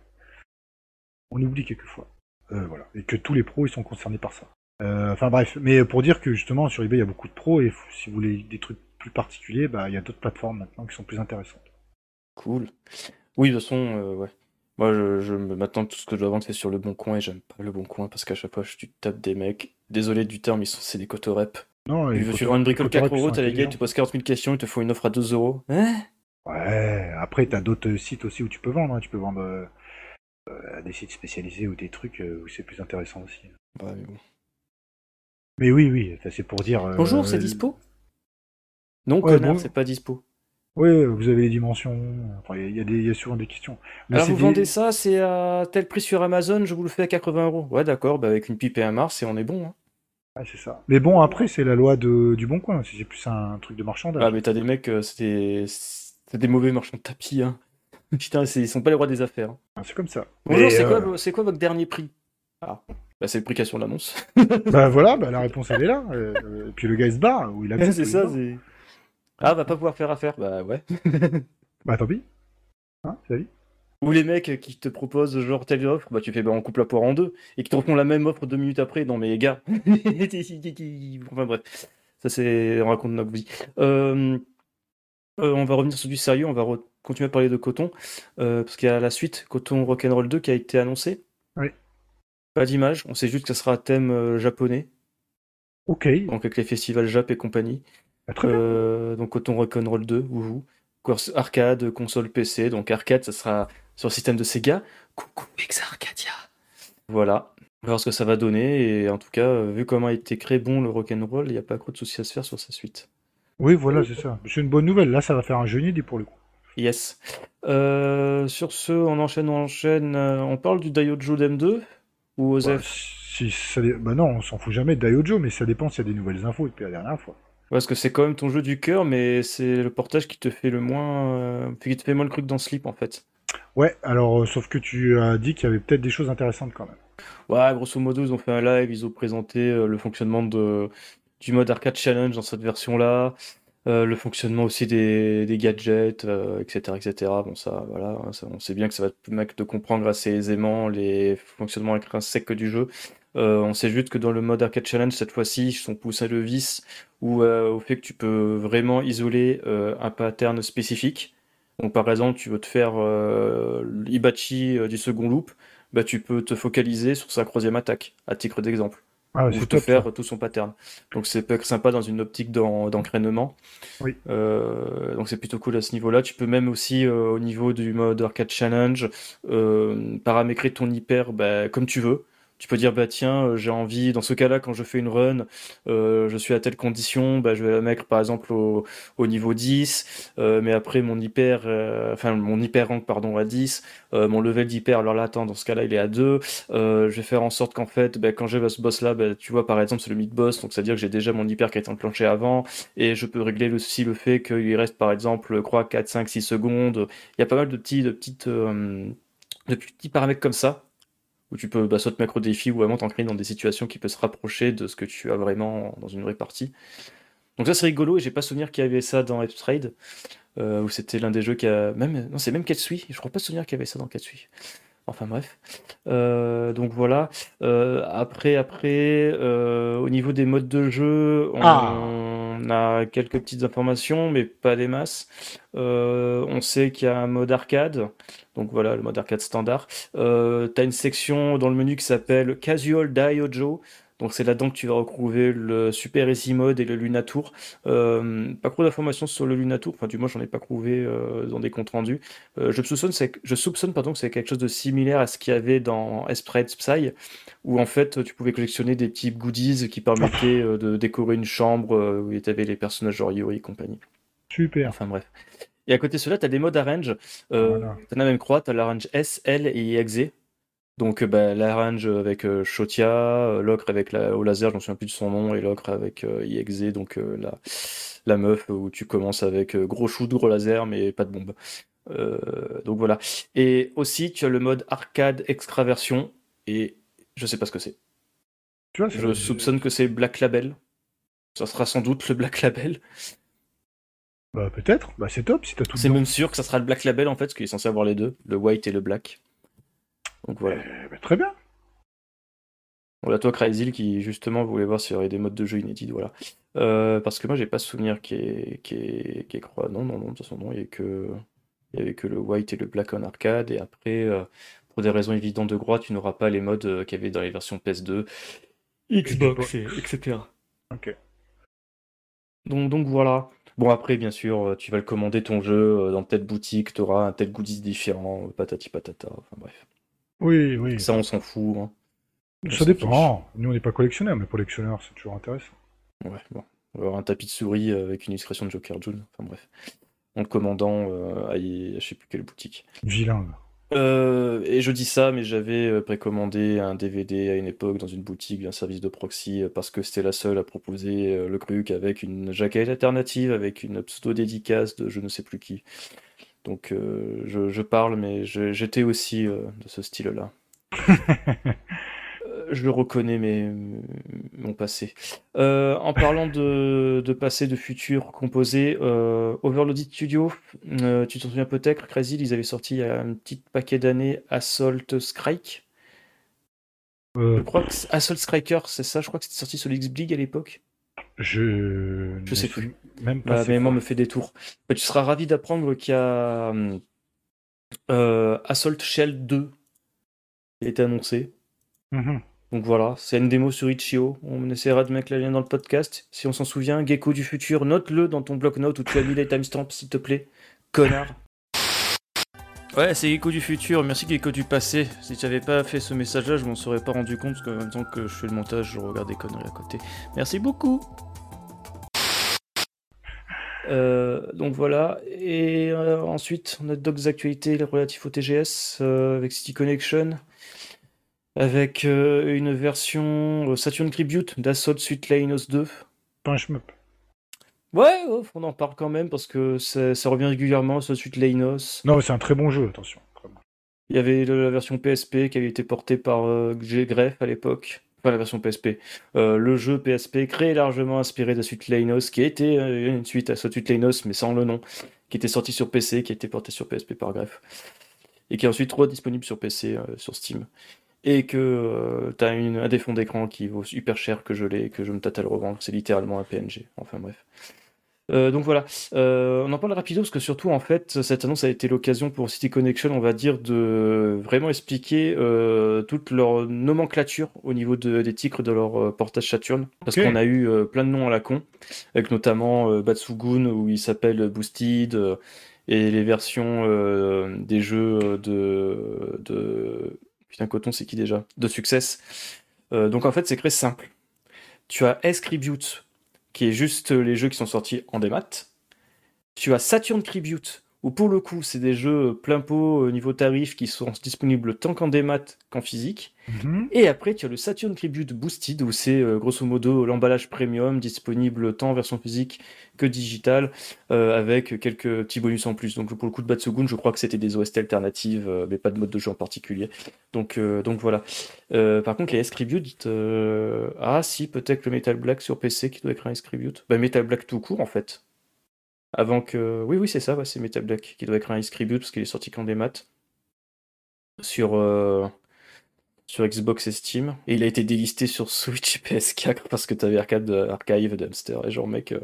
On oublie quelquefois. voilà. Et que tous les pros ils sont concernés par ça. Euh, enfin bref, mais pour dire que justement sur eBay il y a beaucoup de pros et si vous voulez des trucs plus particuliers, bah il y a d'autres plateformes maintenant qui sont plus intéressantes. Cool. Oui, de toute façon, euh, ouais. Moi, je, je maintenant tout ce que je dois vendre c'est sur le bon coin et j'aime pas le bon coin parce qu'à chaque fois je tape des mecs. Désolé du terme, ils sont c'est des cotorep. Non, tu veux vends une bricole 4 euros, t'as les gars, tu poses 40 000 questions, ils te font une offre à 2 euros. Hein? Ouais, après t'as d'autres sites aussi où tu peux vendre, hein. tu peux vendre euh, des sites spécialisés ou des trucs où c'est plus intéressant aussi. Ouais, mais bon. Mais oui, oui, c'est pour dire. Euh, Bonjour, c'est dispo? Non, connard, c'est pas dispo. Oui, vous avez les dimensions. il y, a souvent des questions. Alors vous vendez ça, c'est à tel prix sur Amazon, je vous le fais à 80 euros. Ouais, d'accord, bah avec une pipe et un mars, et on est bon. Hein. Ouais, c'est ça. Mais bon, après, c'est la loi du bon coin. C'est plus un truc de marchandage. Ah, mais t'as des mecs, euh, c'est des... mauvais marchands de tapis. Hein. Putain, ils sont pas les rois des affaires. Hein. Ah, c'est comme ça. Bonjour, c'est quoi, euh, quoi votre dernier prix? Ah. Bah, c'est le prix qu'il y a sur l'annonce. bah voilà, bah, la réponse elle est là. Euh, et puis le gars il se barre, ou il a C'est ça, c'est. Ah, va pas pouvoir faire affaire, bah ouais. bah tant pis. Hein, salut. Ou les mecs qui te proposent genre telle offre, bah tu fais bah on coupe la poire en deux, et qui te refont la même offre deux minutes après, non mais gars. enfin bref, ça c'est, on raconte notre vie. Euh, euh, on va revenir sur du sérieux, on va continuer à parler de Coton, parce qu'il y a la suite, Coton Rock'n'Roll 2 qui a été annoncé. Pas d'image, on sait juste que ce sera un thème euh, japonais. Ok. Donc avec les festivals Jap et compagnie. Ah, très bien. Euh, donc Auton Rock'n'Roll 2, ou vous. arcade, console PC. Donc arcade, ça sera sur le système de Sega. Coucou Exa Arcadia. Voilà. On va voir ce que ça va donner. Et en tout cas, vu comment a été créé bon le rock'n'roll, il n'y a pas trop de soucis à se faire sur sa suite. Oui, voilà, c'est ça. C'est une bonne nouvelle. Là, ça va faire un jeu inédit pour le coup. Yes. Euh, sur ce, on enchaîne, on enchaîne. Euh, on parle du Daiojo DM2 ou Osef bah, si ça... bah non, on s'en fout jamais de Daiojo, mais ça dépend s'il y a des nouvelles infos depuis la dernière fois. Parce que c'est quand même ton jeu du cœur, mais c'est le portage qui te fait le moins, euh, qui te fait moins le truc dans Sleep en fait. Ouais, alors sauf que tu as dit qu'il y avait peut-être des choses intéressantes quand même. Ouais, grosso modo, ils ont fait un live, ils ont présenté le fonctionnement de, du mode arcade challenge dans cette version-là. Euh, le fonctionnement aussi des, gadgets, etc., euh, etc. Bon, ça, voilà, hein, on sait bien que ça va te permettre de comprendre assez aisément les fonctionnements intrinsèques du jeu. Euh, on sait juste que dans le mode Arcade Challenge, cette fois-ci, ils sont poussés le vice ou au fait que tu peux vraiment isoler un pattern spécifique. Donc, par exemple, tu veux te faire Ibachi du second loop, bah, tu peux te focaliser sur sa troisième attaque, à titre d'exemple. Ah, ou te faire tout son pattern. Donc c'est sympa dans une optique d'entraînement. Oui. Euh, donc c'est plutôt cool à ce niveau-là. Tu peux même aussi euh, au niveau du mode arcade challenge euh, paramétrer ton hyper bah, comme tu veux. Tu peux dire, bah tiens, euh, j'ai envie, dans ce cas-là, quand je fais une run, euh, je suis à telle condition, bah, je vais la mettre par exemple au, au niveau 10, euh, mais après mon hyper, enfin mon hyper rank pardon à 10, euh, mon level d'hyper, alors là, attends, dans ce cas-là, il est à 2. je vais faire en sorte qu'en fait, bah, quand j'ai ce boss-là, bah, tu vois, par exemple, c'est le mid-boss, donc c'est-à-dire que j'ai déjà mon hyper qui a été enclenché avant, et je peux régler aussi le fait qu'il reste par exemple, je crois, 4, 5, 6 secondes. Il y a pas mal de petits, de petites, de petits paramètres comme ça où tu peux bah, soit te au défi ou vraiment t'ancrer dans des situations qui peuvent se rapprocher de ce que tu as vraiment dans une vraie partie. Donc ça c'est rigolo et j'ai pas souvenir qu'il y avait ça dans F-Trade, euh, où c'était l'un des jeux qui a... Même... Non c'est même Katsui, je crois pas souvenir qu'il y avait ça dans Katsui. Enfin bref. Euh, donc voilà. Euh, après, après, au niveau des modes de jeu, on, ah. A quelques petites informations, mais pas des masses. on sait qu'il y a un mode arcade. Donc voilà, le mode arcade standard. Euh, tu as une section dans le menu qui s'appelle Casual Daiojo. Donc c'est là-dedans que tu vas retrouver le Super Easy Mode et le Lunatour. Euh, pas trop d'informations sur le Lunatour, enfin du moins j'en ai pas trouvé euh, dans des comptes rendus. Euh, je soupçonne, je soupçonne pardon, que c'est quelque chose de similaire à ce qu'il y avait dans Esprit Psy, où en fait tu pouvais collectionner des petits goodies qui permettaient de décorer une chambre où tu avais les personnages genre Yori et compagnie. Super. Enfin bref. Et à côté de cela, tu as des modes arrange. Euh, Tu as la même croix, tu as l'arrange S, L et EXE. Donc bah, l'arrange avec euh, Shotia, euh, l'ocre avec la, au laser, je ne me souviens plus de son nom, et l'ocre avec euh, donc euh, la, la meuf où tu commences avec gros gros laser mais pas de bombe. donc voilà. Et aussi, tu as le mode arcade extraversion, et je sais pas ce que c'est. Je soupçonne que c'est Black Label. Ça sera sans doute le Black Label. Bah peut-être, bah c'est top si t'as tout. C'est même sûr que ça sera le Black Label en fait, parce qu'il est censé avoir les deux, le white et le black. Donc voilà. Eh, bah, très bien. Voilà, toi Crazy qui justement voulait voir s'il y aurait des modes de jeu inédits, voilà. Euh, parce que moi j'ai pas souvenir qui est, qui est, qui est croix. Non, non, non, de toute façon non, il y avait que, il y avait que le white et le black en arcade, et après, euh, pour des raisons évidentes de droit, tu n'auras pas les modes euh, qu'il y avait dans les versions PS2, Xbox, etc. Ok. Donc, donc voilà. Bon, après, bien sûr, euh, tu vas le commander ton jeu euh, dans telle boutique, tu auras un tel goodies différent, euh, patati patata, enfin bref. Oui, oui. Ça, on s'en fout. Hein. Ça dépend. Nous, on n'est pas collectionneurs, mais collectionneurs, c'est toujours intéressant. Ouais, bon. On va avoir un tapis de souris avec une illustration de Joker June, enfin bref. En le commandant à, je sais plus quelle boutique. Vilain, euh, et je dis ça, mais j'avais euh, précommandé un DVD à une époque dans une boutique d'un service de proxy euh, parce que c'était la seule à proposer le truc avec une jaquette alternative, avec une pseudo-dédicace de je ne sais plus qui. Donc je, je, parle, mais j'étais aussi de ce style-là. je reconnais mes, mon passé. Euh, en parlant de, de, passé, de futur composé, euh, Overloaded Studio, euh, tu t'en souviens peut-être, Crazy, ils avaient sorti il y a un petit paquet d'années Assault Strike. Je crois que Assault Striker, c'est ça, je crois que c'était sorti sur l'X-Blig à l'époque. Je je sais plus. Même pas. mais moi me fait des tours. tu seras ravi d'apprendre qu'il y a Assault Shell 2 qui a été annoncé. Mm-hmm. Donc voilà, c'est une démo sur Itch.io. On essaiera de mettre la lien dans le podcast. Si on s'en souvient, Gecko du futur, note-le dans ton bloc-notes où tu as mis les timestamps, s'il te plaît. connard. Ouais, c'est Gecko du futur, merci Gecko du passé. Si tu n'avais pas fait ce message-là, je m'en serais pas rendu compte, parce qu'en même temps que je fais le montage, je regarde des conneries à côté. Merci beaucoup euh, donc voilà, et euh, ensuite on a d'autres actualités relatives au TGS euh, avec City Connection, avec une version Saturn Tribute d'Assault Suite Lainos 2. Pas un shmup. Ouais, on en parle quand même parce que ça, revient régulièrement, ce suite Leinos. Non, mais c'est un très bon jeu, attention. Il y avait la version PSP qui avait été portée par euh, Greff à l'époque. Enfin, la version PSP. Euh, le jeu PSP créé largement inspiré de suite Leinos, qui été euh, une suite à suite Leinos, mais sans le nom, qui était sorti sur PC, qui a été porté sur PSP par Greff. Et qui est ensuite disponible sur PC, euh, sur Steam. Et que tu as un des fonds d'écran qui vaut super cher que je l'ai, que je me tâte à le revendre. C'est littéralement un PNG. Enfin bref. Euh, donc voilà, euh, on en parle rapido parce que surtout en fait cette annonce a été l'occasion pour City Connection, on va dire, de vraiment expliquer euh, toute leur nomenclature au niveau des titres de leur portage Saturn, parce qu'on a eu plein de noms à la con, avec notamment Batsugun où il s'appelle Boosted et les versions des jeux de, de putain coton c'est qui déjà? De Success. donc en fait c'est très simple. Tu as S-Tribute qui est juste les jeux qui sont sortis en démat. Tu as Saturn Tribute, où pour le coup, c'est des jeux plein pot au niveau tarif qui sont disponibles tant qu'en démat qu'en physique. Mhm. Et après, tu as le Saturn Tribute Boosted, où c'est euh, grosso modo l'emballage premium disponible tant en version physique que digitale, euh, avec quelques petits bonus en plus. Donc pour le coup de Batsugun, je crois que c'était des OST alternatives, euh, mais pas de mode de jeu en particulier. Donc, donc voilà. par contre, les S-Tribute, ah si, peut-être le Metal Black sur PC qui doit être un S-Tribute. Bah, Metal Black tout court en fait. Avant que. Oui, oui, c'est ça, c'est Metal Black qui doit écrire un Scribute parce qu'il est sorti qu'en des maths. Sur, euh, sur Xbox et Steam. Et il a été délisté sur Switch et PS4 parce que t'avais Arcade Archive Dumpster. Et genre, mec, euh,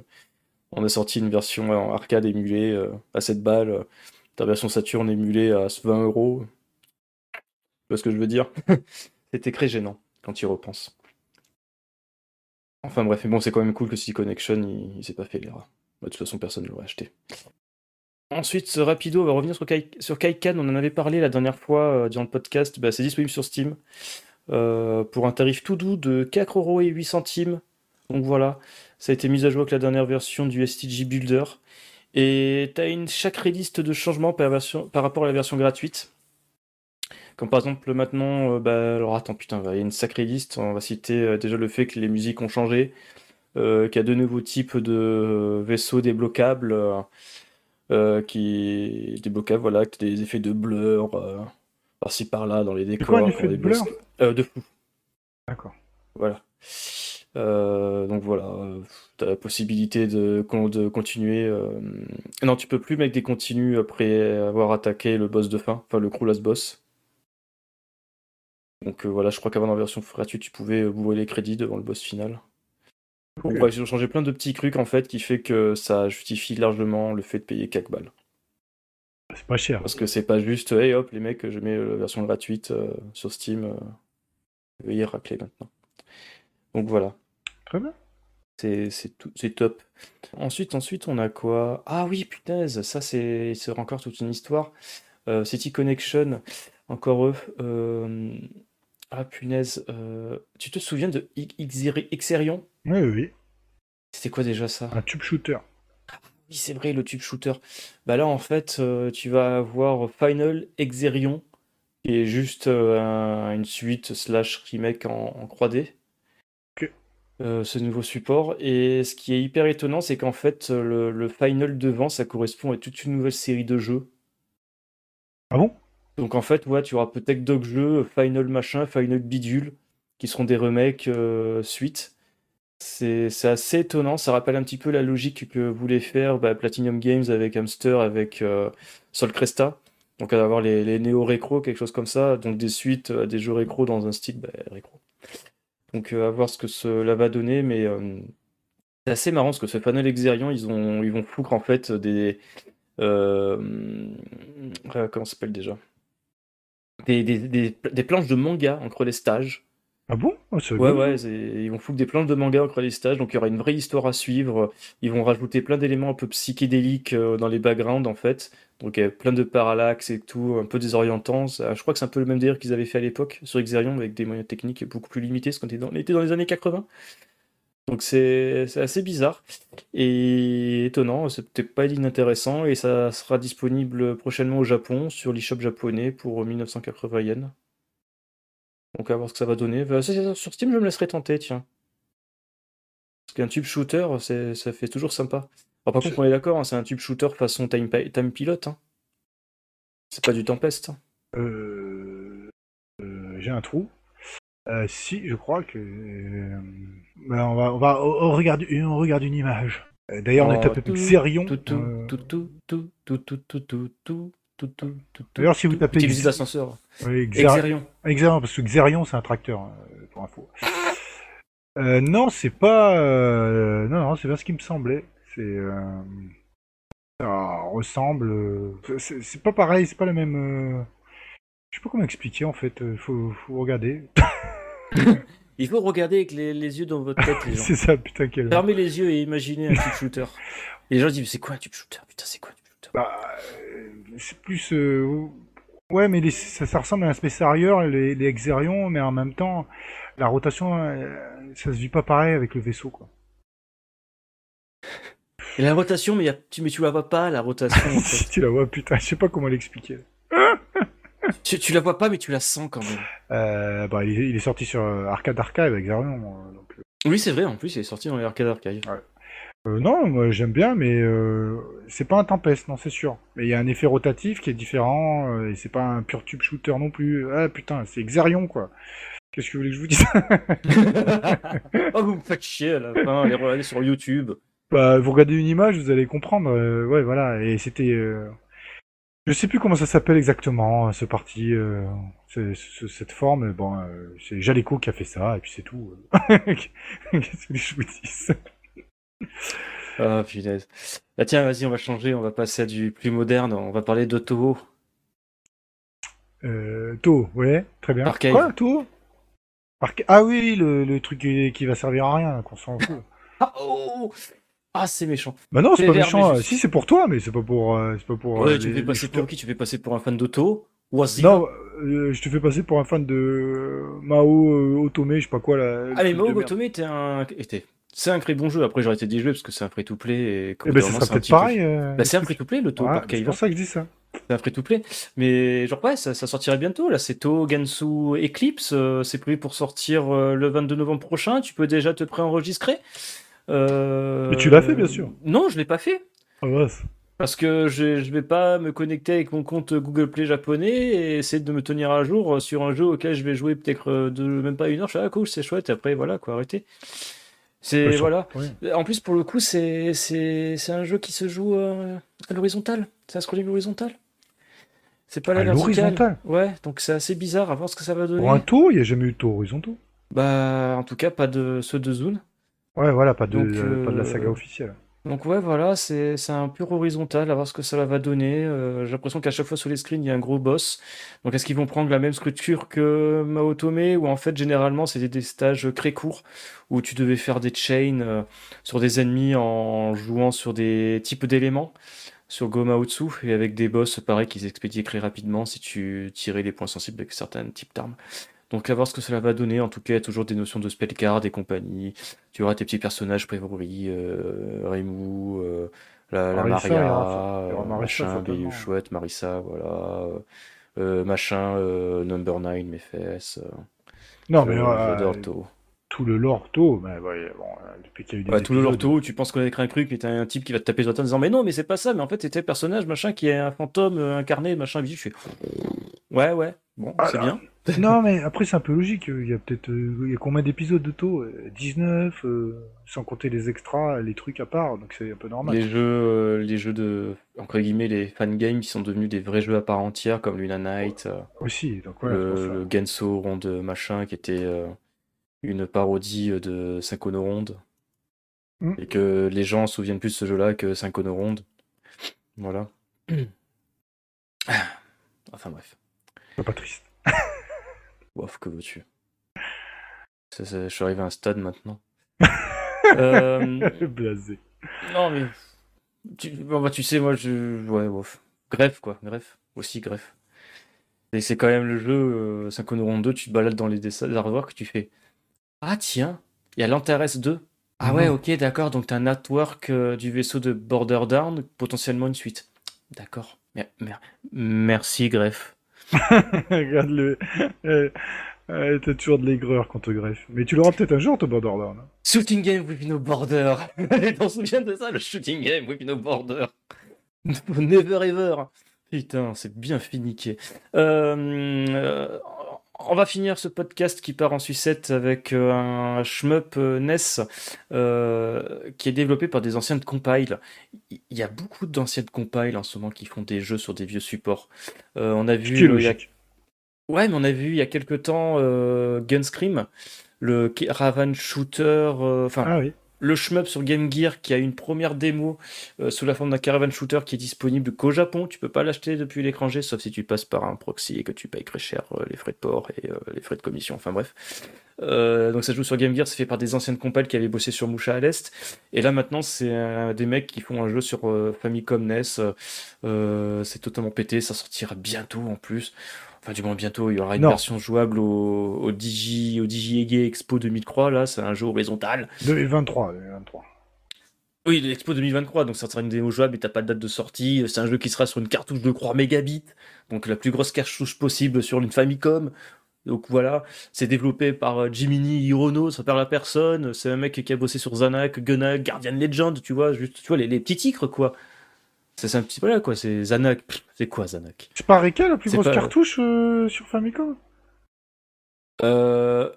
on a sorti une version en arcade émulée euh, à 7 balles. ta version Saturn émulée à 20 euros. Tu vois ce que je veux dire? C'était très gênant quand tu y repenses. Enfin bref, mais bon, c'est quand même cool que City Connection, il, il s'est pas fait l'erreur. Bah, de toute façon, personne ne l'aurait acheté. Ensuite, rapido, on va revenir sur, Kai Kaikan. On en avait parlé la dernière fois euh, durant le podcast. Bah, c'est disponible sur Steam euh, pour un tarif tout doux de 4 euros et 8 centimes. Donc voilà, ça a été mis à jour avec la dernière version du STG Builder. Et tu as une sacrée liste de changements par, rapport à la version gratuite. Comme par exemple maintenant, euh, bah, alors attends putain, il y a une sacrée liste. On va citer déjà le fait que les musiques ont changé. Euh, qui a de nouveaux types de vaisseaux débloquables, euh, euh, qui débloquables, voilà, des effets de blur par-ci par-là dans les décors. Quoi, de blur De fou. D'accord. Voilà. donc voilà, tu as la possibilité de, de continuer. Non, tu peux plus mettre des continues après avoir attaqué le boss de fin, enfin le Last boss. Donc voilà, je crois qu'avant dans la version gratuite, tu pouvais bourrer les crédits devant le boss final. Ils ont changé plein de petits trucs en fait qui fait que ça justifie largement le fait de payer 4 balles. C'est pas cher. Parce que c'est pas juste, hey hop, les mecs, je mets la version gratuite euh, sur Steam, euh, veuillez racler maintenant. Donc voilà. Très bien. C'est top. Ensuite, ensuite, on a quoi? Ah oui, punaise, ça c'est encore toute une histoire. Euh, City Connection, encore eux. Ah punaise, euh, tu te souviens de Xerion? Oui, oui. C'était quoi déjà ça? Un tube shooter. oui, c'est vrai, le tube shooter. Bah là, en fait, euh, tu vas avoir Final Xerion, qui est juste euh, une suite slash remake en, 3D. ce nouveau support. Et ce qui est hyper étonnant, c'est qu'en fait, le, le Final devant, ça correspond à toute une nouvelle série de jeux. Ah bon? Donc en fait, ouais, tu auras peut-être d'autres jeux, Final machin, Final bidule, qui seront des remakes euh, suite. C'est assez étonnant, ça rappelle un petit peu la logique que voulait faire bah, Platinum Games avec Hamster, avec euh, Sol Cresta. Donc avoir les, néo-récro, quelque chose comme ça, donc des suites à des jeux récro dans un style bah, récro. Donc euh, à voir ce que cela va donner, mais c'est assez marrant parce que ce Final Exerion, ils, ont, ils vont foutre en fait des. comment ça s'appelle déjà? Des, des, planches de manga entre les stages. Ah bon? Oh, Ouais, ouais, ils vont foutre des planches de manga au des stages, donc il y aura une vraie histoire à suivre. Ils vont rajouter plein d'éléments un peu psychédéliques euh, dans les backgrounds, en fait. Donc il y a plein de parallaxes et tout, un peu désorientant. Je crois que c'est un peu le même délire qu'ils avaient fait à l'époque sur Xerion, avec des moyens techniques beaucoup plus limités, parce qu'on était dans, était dans les années 80. Donc c'est assez bizarre et étonnant, c'est peut-être pas inintéressant et ça sera disponible prochainement au Japon sur l'eShop japonais pour 1980 yens. Donc à voir ce que ça va donner. Bah, sur Steam, je me laisserai tenter, tiens. Parce qu'un tube shooter, ça fait toujours sympa. par contre, on est d'accord, hein, c'est un tube shooter façon Time, time Pilot. Hein. C'est pas du Tempest. Hein. Euh, euh, j'ai un trou. Euh, si, je crois que. Ben, on va, on va, on regarde, on regarde une image. D'ailleurs, on est tapé Xerion. Tout, tout, tout, tout, tout, tout, tout, tout, tout, tout, D'ailleurs, si vous tapez. Utilise l'ascenseur. Oui, Xerion. Xerion, parce que Xerion, c'est un tracteur, hein, pour info. Euh, non, c'est pas. Euh, non, non, c'est pas ce qui me semblait. C'est. Euh... Ça ressemble. C'est pas pareil, c'est pas la même. Je sais pas comment expliquer en fait. Faut, faut regarder. Il faut regarder avec les, yeux dans votre tête, les gens. c'est ça, putain, quel. Fermez les yeux et imaginez un tube shooter. Et les gens disent C'est quoi un tube shooter? Putain, c'est quoi un tube shooter? Bah, c'est plus. Euh, ouais, mais ça, ressemble à un Space Harrier, les, les Exerions, mais en même temps, la rotation, euh, ça se vit pas pareil avec le vaisseau, quoi. Et la rotation, mais, tu, mais tu la vois pas, la rotation. En fait. tu la vois, putain, je sais pas comment l'expliquer. Tu, tu, la vois pas, mais tu la sens quand même. Euh, bah, il, est, sorti sur Arcade Archive avec Xerion. Donc... Oui, c'est vrai, en plus, il est sorti dans les Arcade Archive. Ouais. Euh, non, moi j'aime bien, mais euh, c'est pas un Tempest, non, c'est sûr. Mais il y a un effet rotatif qui est différent, euh, et c'est pas un pur tube shooter non plus. Ah putain, c'est Xerion quoi. Qu'est-ce que vous voulez que je vous dise? Oh, vous me faites chier à la fin, allez regarder sur YouTube. Bah, vous regardez une image, vous allez comprendre. ouais, voilà, et c'était. Je sais plus comment ça s'appelle exactement, ce parti, cette forme. Bon, c'est Jaleco qui a fait ça, et puis c'est tout. Qu'est-ce que je vous dis Ah, punaise. Bah, tiens, vas-y, on va changer, on va passer à du plus moderne, on va parler de Toho. Euh, Toho, ouais, très bien. Quoi, Toho? Ah oui, le, le truc qui, va servir à rien, qu'on s'en fout. ah, oh ah, c'est méchant. Bah non, c'est pas méchant. Si, c'est pour toi, mais c'est pas pour. Euh, c'est pas pour ouais, euh, tu fais passer pour qui? Tu fais passer pour un fan d'Otto Non, euh, je te fais passer pour un fan de Mao Otome, je sais pas quoi là. Ah mais Mao Otome était un. Était c'est un très bon jeu. Après, j'aurais été d'y jouer parce que c'est un free-to-play. Et, eh ben, ça sera peut-être pareil. Euh, bah, c'est un free-to-play, le To C'est pour ça que je dis ça. C'est un free-to-play. Mais genre, ouais, ça, sortirait bientôt. Là, c'est To Gansu Eclipse. Euh, c'est prévu pour sortir euh, le 22 novembre prochain. Tu peux déjà te préenregistrer. Mais tu l'as fait, bien sûr. Non, je l'ai pas fait. Ah, ouais. Parce que je, je vais pas me connecter avec mon compte Google Play japonais et essayer de me tenir à jour sur un jeu auquel je vais jouer peut-être de même pas une heure. Je suis ah cool, c'est chouette. Et après, voilà, quoi, arrêtez. C'est voilà. En plus, pour le coup, c'est c'est un jeu qui se joue euh, à l'horizontale. C'est un scrolling horizontal. C'est pas la verticale. Ouais, donc c'est assez bizarre à voir ce que ça va donner. Pour un tour, il n'y a jamais eu de tour horizontal. Bah, en tout cas, pas de ceux de Zune. Ouais, voilà, pas de, pas de la saga euh, officielle. Donc ouais, voilà, c'est un pur horizontal, à voir ce que ça va donner. Euh, j'ai l'impression qu'à chaque fois sur les screens, il y a un gros boss. Donc est-ce qu'ils vont prendre la même structure que Maotome, ou en fait, généralement, c'était des stages très courts, où tu devais faire des chains euh, sur des ennemis en jouant sur des types d'éléments, sur Gomaotsu, et avec des boss, pareil, qui s'expédiaient très rapidement si tu tirais les points sensibles avec certains types d'armes. Donc à voir ce que cela va donner. En tout cas, il y a toujours des notions de spellcard et compagnie. Tu auras tes petits personnages prévoris, euh, Remu, euh, la, la, Maria, euh, machin, Chouette, Marissa, voilà. Euh, machin, Number 9, mes fesses. non, mais tout le lorto, mais bon, depuis qu'il y a eu des ouais, tout le lorto, tu penses connaître un truc, mais t'as un type qui va te taper sur la tête en disant mais non, mais c'est pas ça, mais en fait c'était un personnage machin qui est un fantôme incarné, machin, je fais ouais, ouais, bon, c'est bien. non, mais après, c'est un peu logique. Il y a peut-être. Euh, il y a combien d'épisodes de taux 19, euh, sans compter les extras, les trucs à part, donc c'est un peu normal. Les jeux, euh, les jeux de. Entre guillemets, les fan games qui sont devenus des vrais jeux à part entière, comme Luna Knight. Aussi, donc le, le, Genso Ronde machin, qui était une parodie de Synchrono Ronde. Hmm. Et que les gens se souviennent plus de ce jeu-là que Synchrono Ronde. Voilà. enfin bref. Pas triste. Ouf, que veux-tu? Je suis arrivé à un stade maintenant. euh... Blasé. Non, mais. Tu, bah, tu sais, moi, je. Ouais, bof. Greffe, quoi. Greffe. Aussi, greffe. Et c'est quand même le jeu euh, 5 2, tu te balades dans les que tu fais. Ah, tiens, il y a l'Antares 2. Ah ouais, ok, d'accord. Donc, tu as un network euh, du vaisseau de Border Down, potentiellement une suite. D'accord. Merci, greffe. Regarde le. Euh, euh, t'as toujours de l'aigreur quand te greffe. Mais tu l'auras peut-être un jour, ton Borderlands. Shooting game with no border. T'en souviens de ça, le shooting game with no border? Never ever. Putain, c'est bien finiqué. Euh, on va finir ce podcast qui part en sucette avec euh, un shmup NES qui est développé par des anciens de compile. Il y a beaucoup d'anciens de compile en ce moment qui font des jeux sur des vieux supports. on a vu. Ouais, mais on a vu il y a quelques temps euh, Gunscream, le Raven Shooter, euh, enfin ah le shmup sur Game Gear qui a une première démo euh, sous la forme d'un Caravan Shooter qui est disponible qu'au Japon. Tu peux pas l'acheter depuis l'étranger, sauf si tu passes par un proxy et que tu payes très cher les frais de port et les frais de commission. Enfin bref. donc ça joue sur Game Gear, c'est fait par des anciennes compagnies qui avaient bossé sur Musha à l'Est. Et là maintenant, c'est des mecs qui font un jeu sur Famicom NES. c'est totalement pété, ça sortira bientôt en plus. Enfin, du moins bientôt, il y aura une version jouable au, au Digi, au Digi Expo 2003. Là, c'est un jeu horizontal. 2023, 2023. Oui, l'Expo 2023, donc ça sera une démo jouable et t'as pas de date de sortie. C'est un jeu qui sera sur une cartouche de 3 mégabits, donc la plus grosse cartouche possible sur une Famicom. Donc voilà, c'est développé par euh, Jiminy Hirono, ça perd la personne. C'est un mec qui a bossé sur Zanak, Gunnak, Guardian Legend, tu vois, juste, tu vois, les, les petits titres, quoi. C'est un petit peu là, quoi. C'est Zanak. C'est quoi, Zanak C'est pas Reka, la plus grosse cartouche euh, sur Famicom? Euh.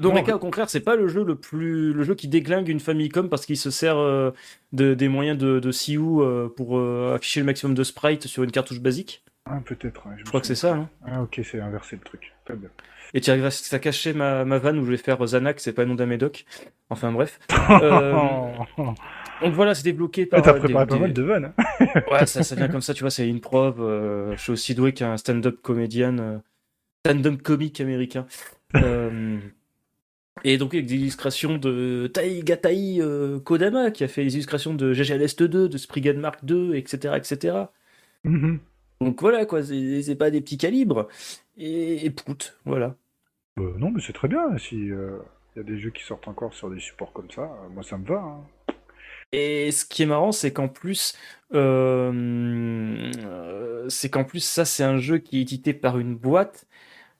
Donc Reka, au contraire, c'est pas le jeu le plus le jeu qui déglingue une Famicom parce qu'il se sert euh, de, des moyens de, de euh, pour afficher le maximum de sprites sur une cartouche basique. Ah, peut-être. je, crois que c'est ça. Hein. Ah, ok, c'est inversé le truc. Très bien. Et tu arrives à cacher ma, ma vanne où je vais faire Zanak, c'est pas le nom d'un médoc. Enfin bref. Donc voilà, c'est débloqué par. T'as préparé pas mal de vannes. Hein. ouais, ça, ça vient comme ça, tu vois, c'est une preuve. Euh, je suis aussi doué qu'un stand-up comédien, euh, stand-up comique américain. Euh, et donc avec des illustrations de Taigatai Kodama, qui a fait les illustrations de GGLS 2, de Spriggan Mark 2, etc. etc. Donc voilà, quoi, c'est pas des petits calibres. Et, et prout, voilà. non, mais c'est très bien. Si il y a des jeux qui sortent encore sur des supports comme ça, moi ça me va. Hein. Et ce qui est marrant, c'est qu'en plus, euh, c'est qu'en plus, ça, c'est un jeu qui est édité par une boîte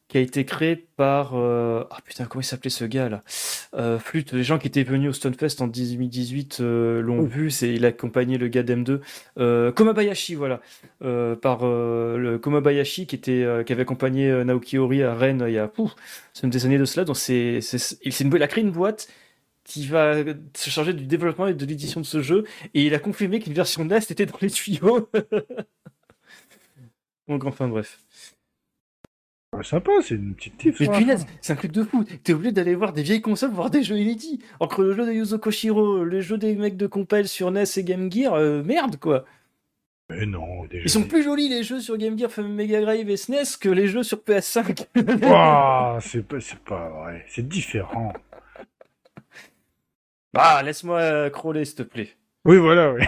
qui a été créé par. Euh, ah putain, comment il s'appelait ce gars là euh, Flûte, les gens qui étaient venus au Stonefest en 2018 l'ont vu, c'est, il a accompagné le gars d'M2. Komabayashi, voilà. par le Komabayashi qui, était, qui avait accompagné Naoki Ori à Rennes il y a pouf, des années de cela. Donc c'est, c'est, une, il a créé une boîte qui va se charger du développement et de l'édition de ce jeu, et il a confirmé qu'une version NES était dans les tuyaux. Donc enfin bref. sympa, c'est une petite tif. Mais punaise, c'est un truc de fou. T'es obligé d'aller voir des vieilles consoles, voir des jeux inédits. Entre le jeu de Yuzo Koshiro, le jeu des mecs de Compile sur NES et Game Gear, euh, merde quoi. Mais non, Ils sont plus jolis les jeux sur Game Gear, Mega Drive et SNES que les jeux sur PS5. c'est pas, pas vrai, c'est différent. Ah, laisse-moi euh, crawler, s'il te plaît. Oui, voilà, oui.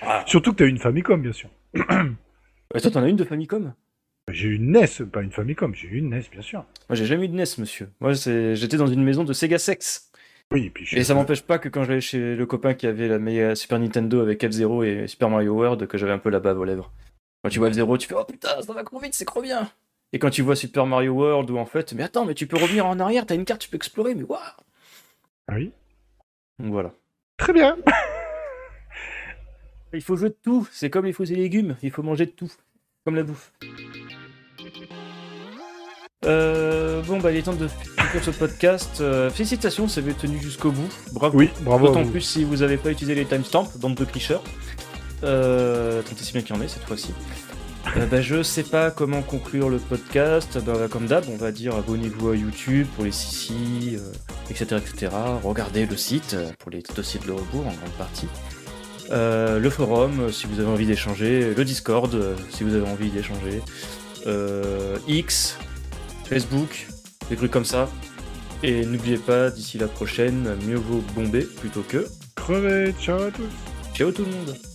Ah. Surtout que t'as une Famicom, bien sûr. Et toi, t'en as une de Famicom? J'ai une NES, pas une Famicom, j'ai une NES, bien sûr. Moi, j'ai jamais eu de NES, monsieur. Moi, j'étais dans une maison de Sega Sex. Oui, et puis Et ça m'empêche pas que quand j'allais chez le copain qui avait la meilleure Super Nintendo avec F-Zero et Super Mario World, que j'avais un peu la bave aux lèvres. Quand tu vois F-Zero, tu fais Oh putain, ça va trop vite, c'est trop bien Et quand tu vois Super Mario World, où en fait, mais attends, mais tu peux revenir en arrière, t'as une carte, tu peux explorer, mais waouh Ah oui? Voilà. Très bien. il faut jouer de tout. C'est comme les fruits et légumes. Il faut manger de tout. Comme la bouffe. Euh, bon, bah, il est temps de finir ce podcast. Euh, félicitations, ça avait tenu jusqu'au bout. Bravo. Oui, bravo. D'autant plus si vous n'avez pas utilisé les timestamps, bande de tricheurs. Euh, tant si bien qu'il y en ait cette fois-ci. Euh, bah, je sais pas comment conclure le podcast. Bah, comme d'hab, on va dire abonnez-vous à YouTube pour les Sissi, etc., euh, etc. Regardez le site euh, pour les dossiers de le rebours en grande partie. le forum si vous avez envie d'échanger, le Discord si vous avez envie d'échanger, X, Facebook, des trucs comme ça. Et n'oubliez pas, d'ici la prochaine, mieux vaut bomber plutôt que crever. Ciao à tous. Ciao tout le monde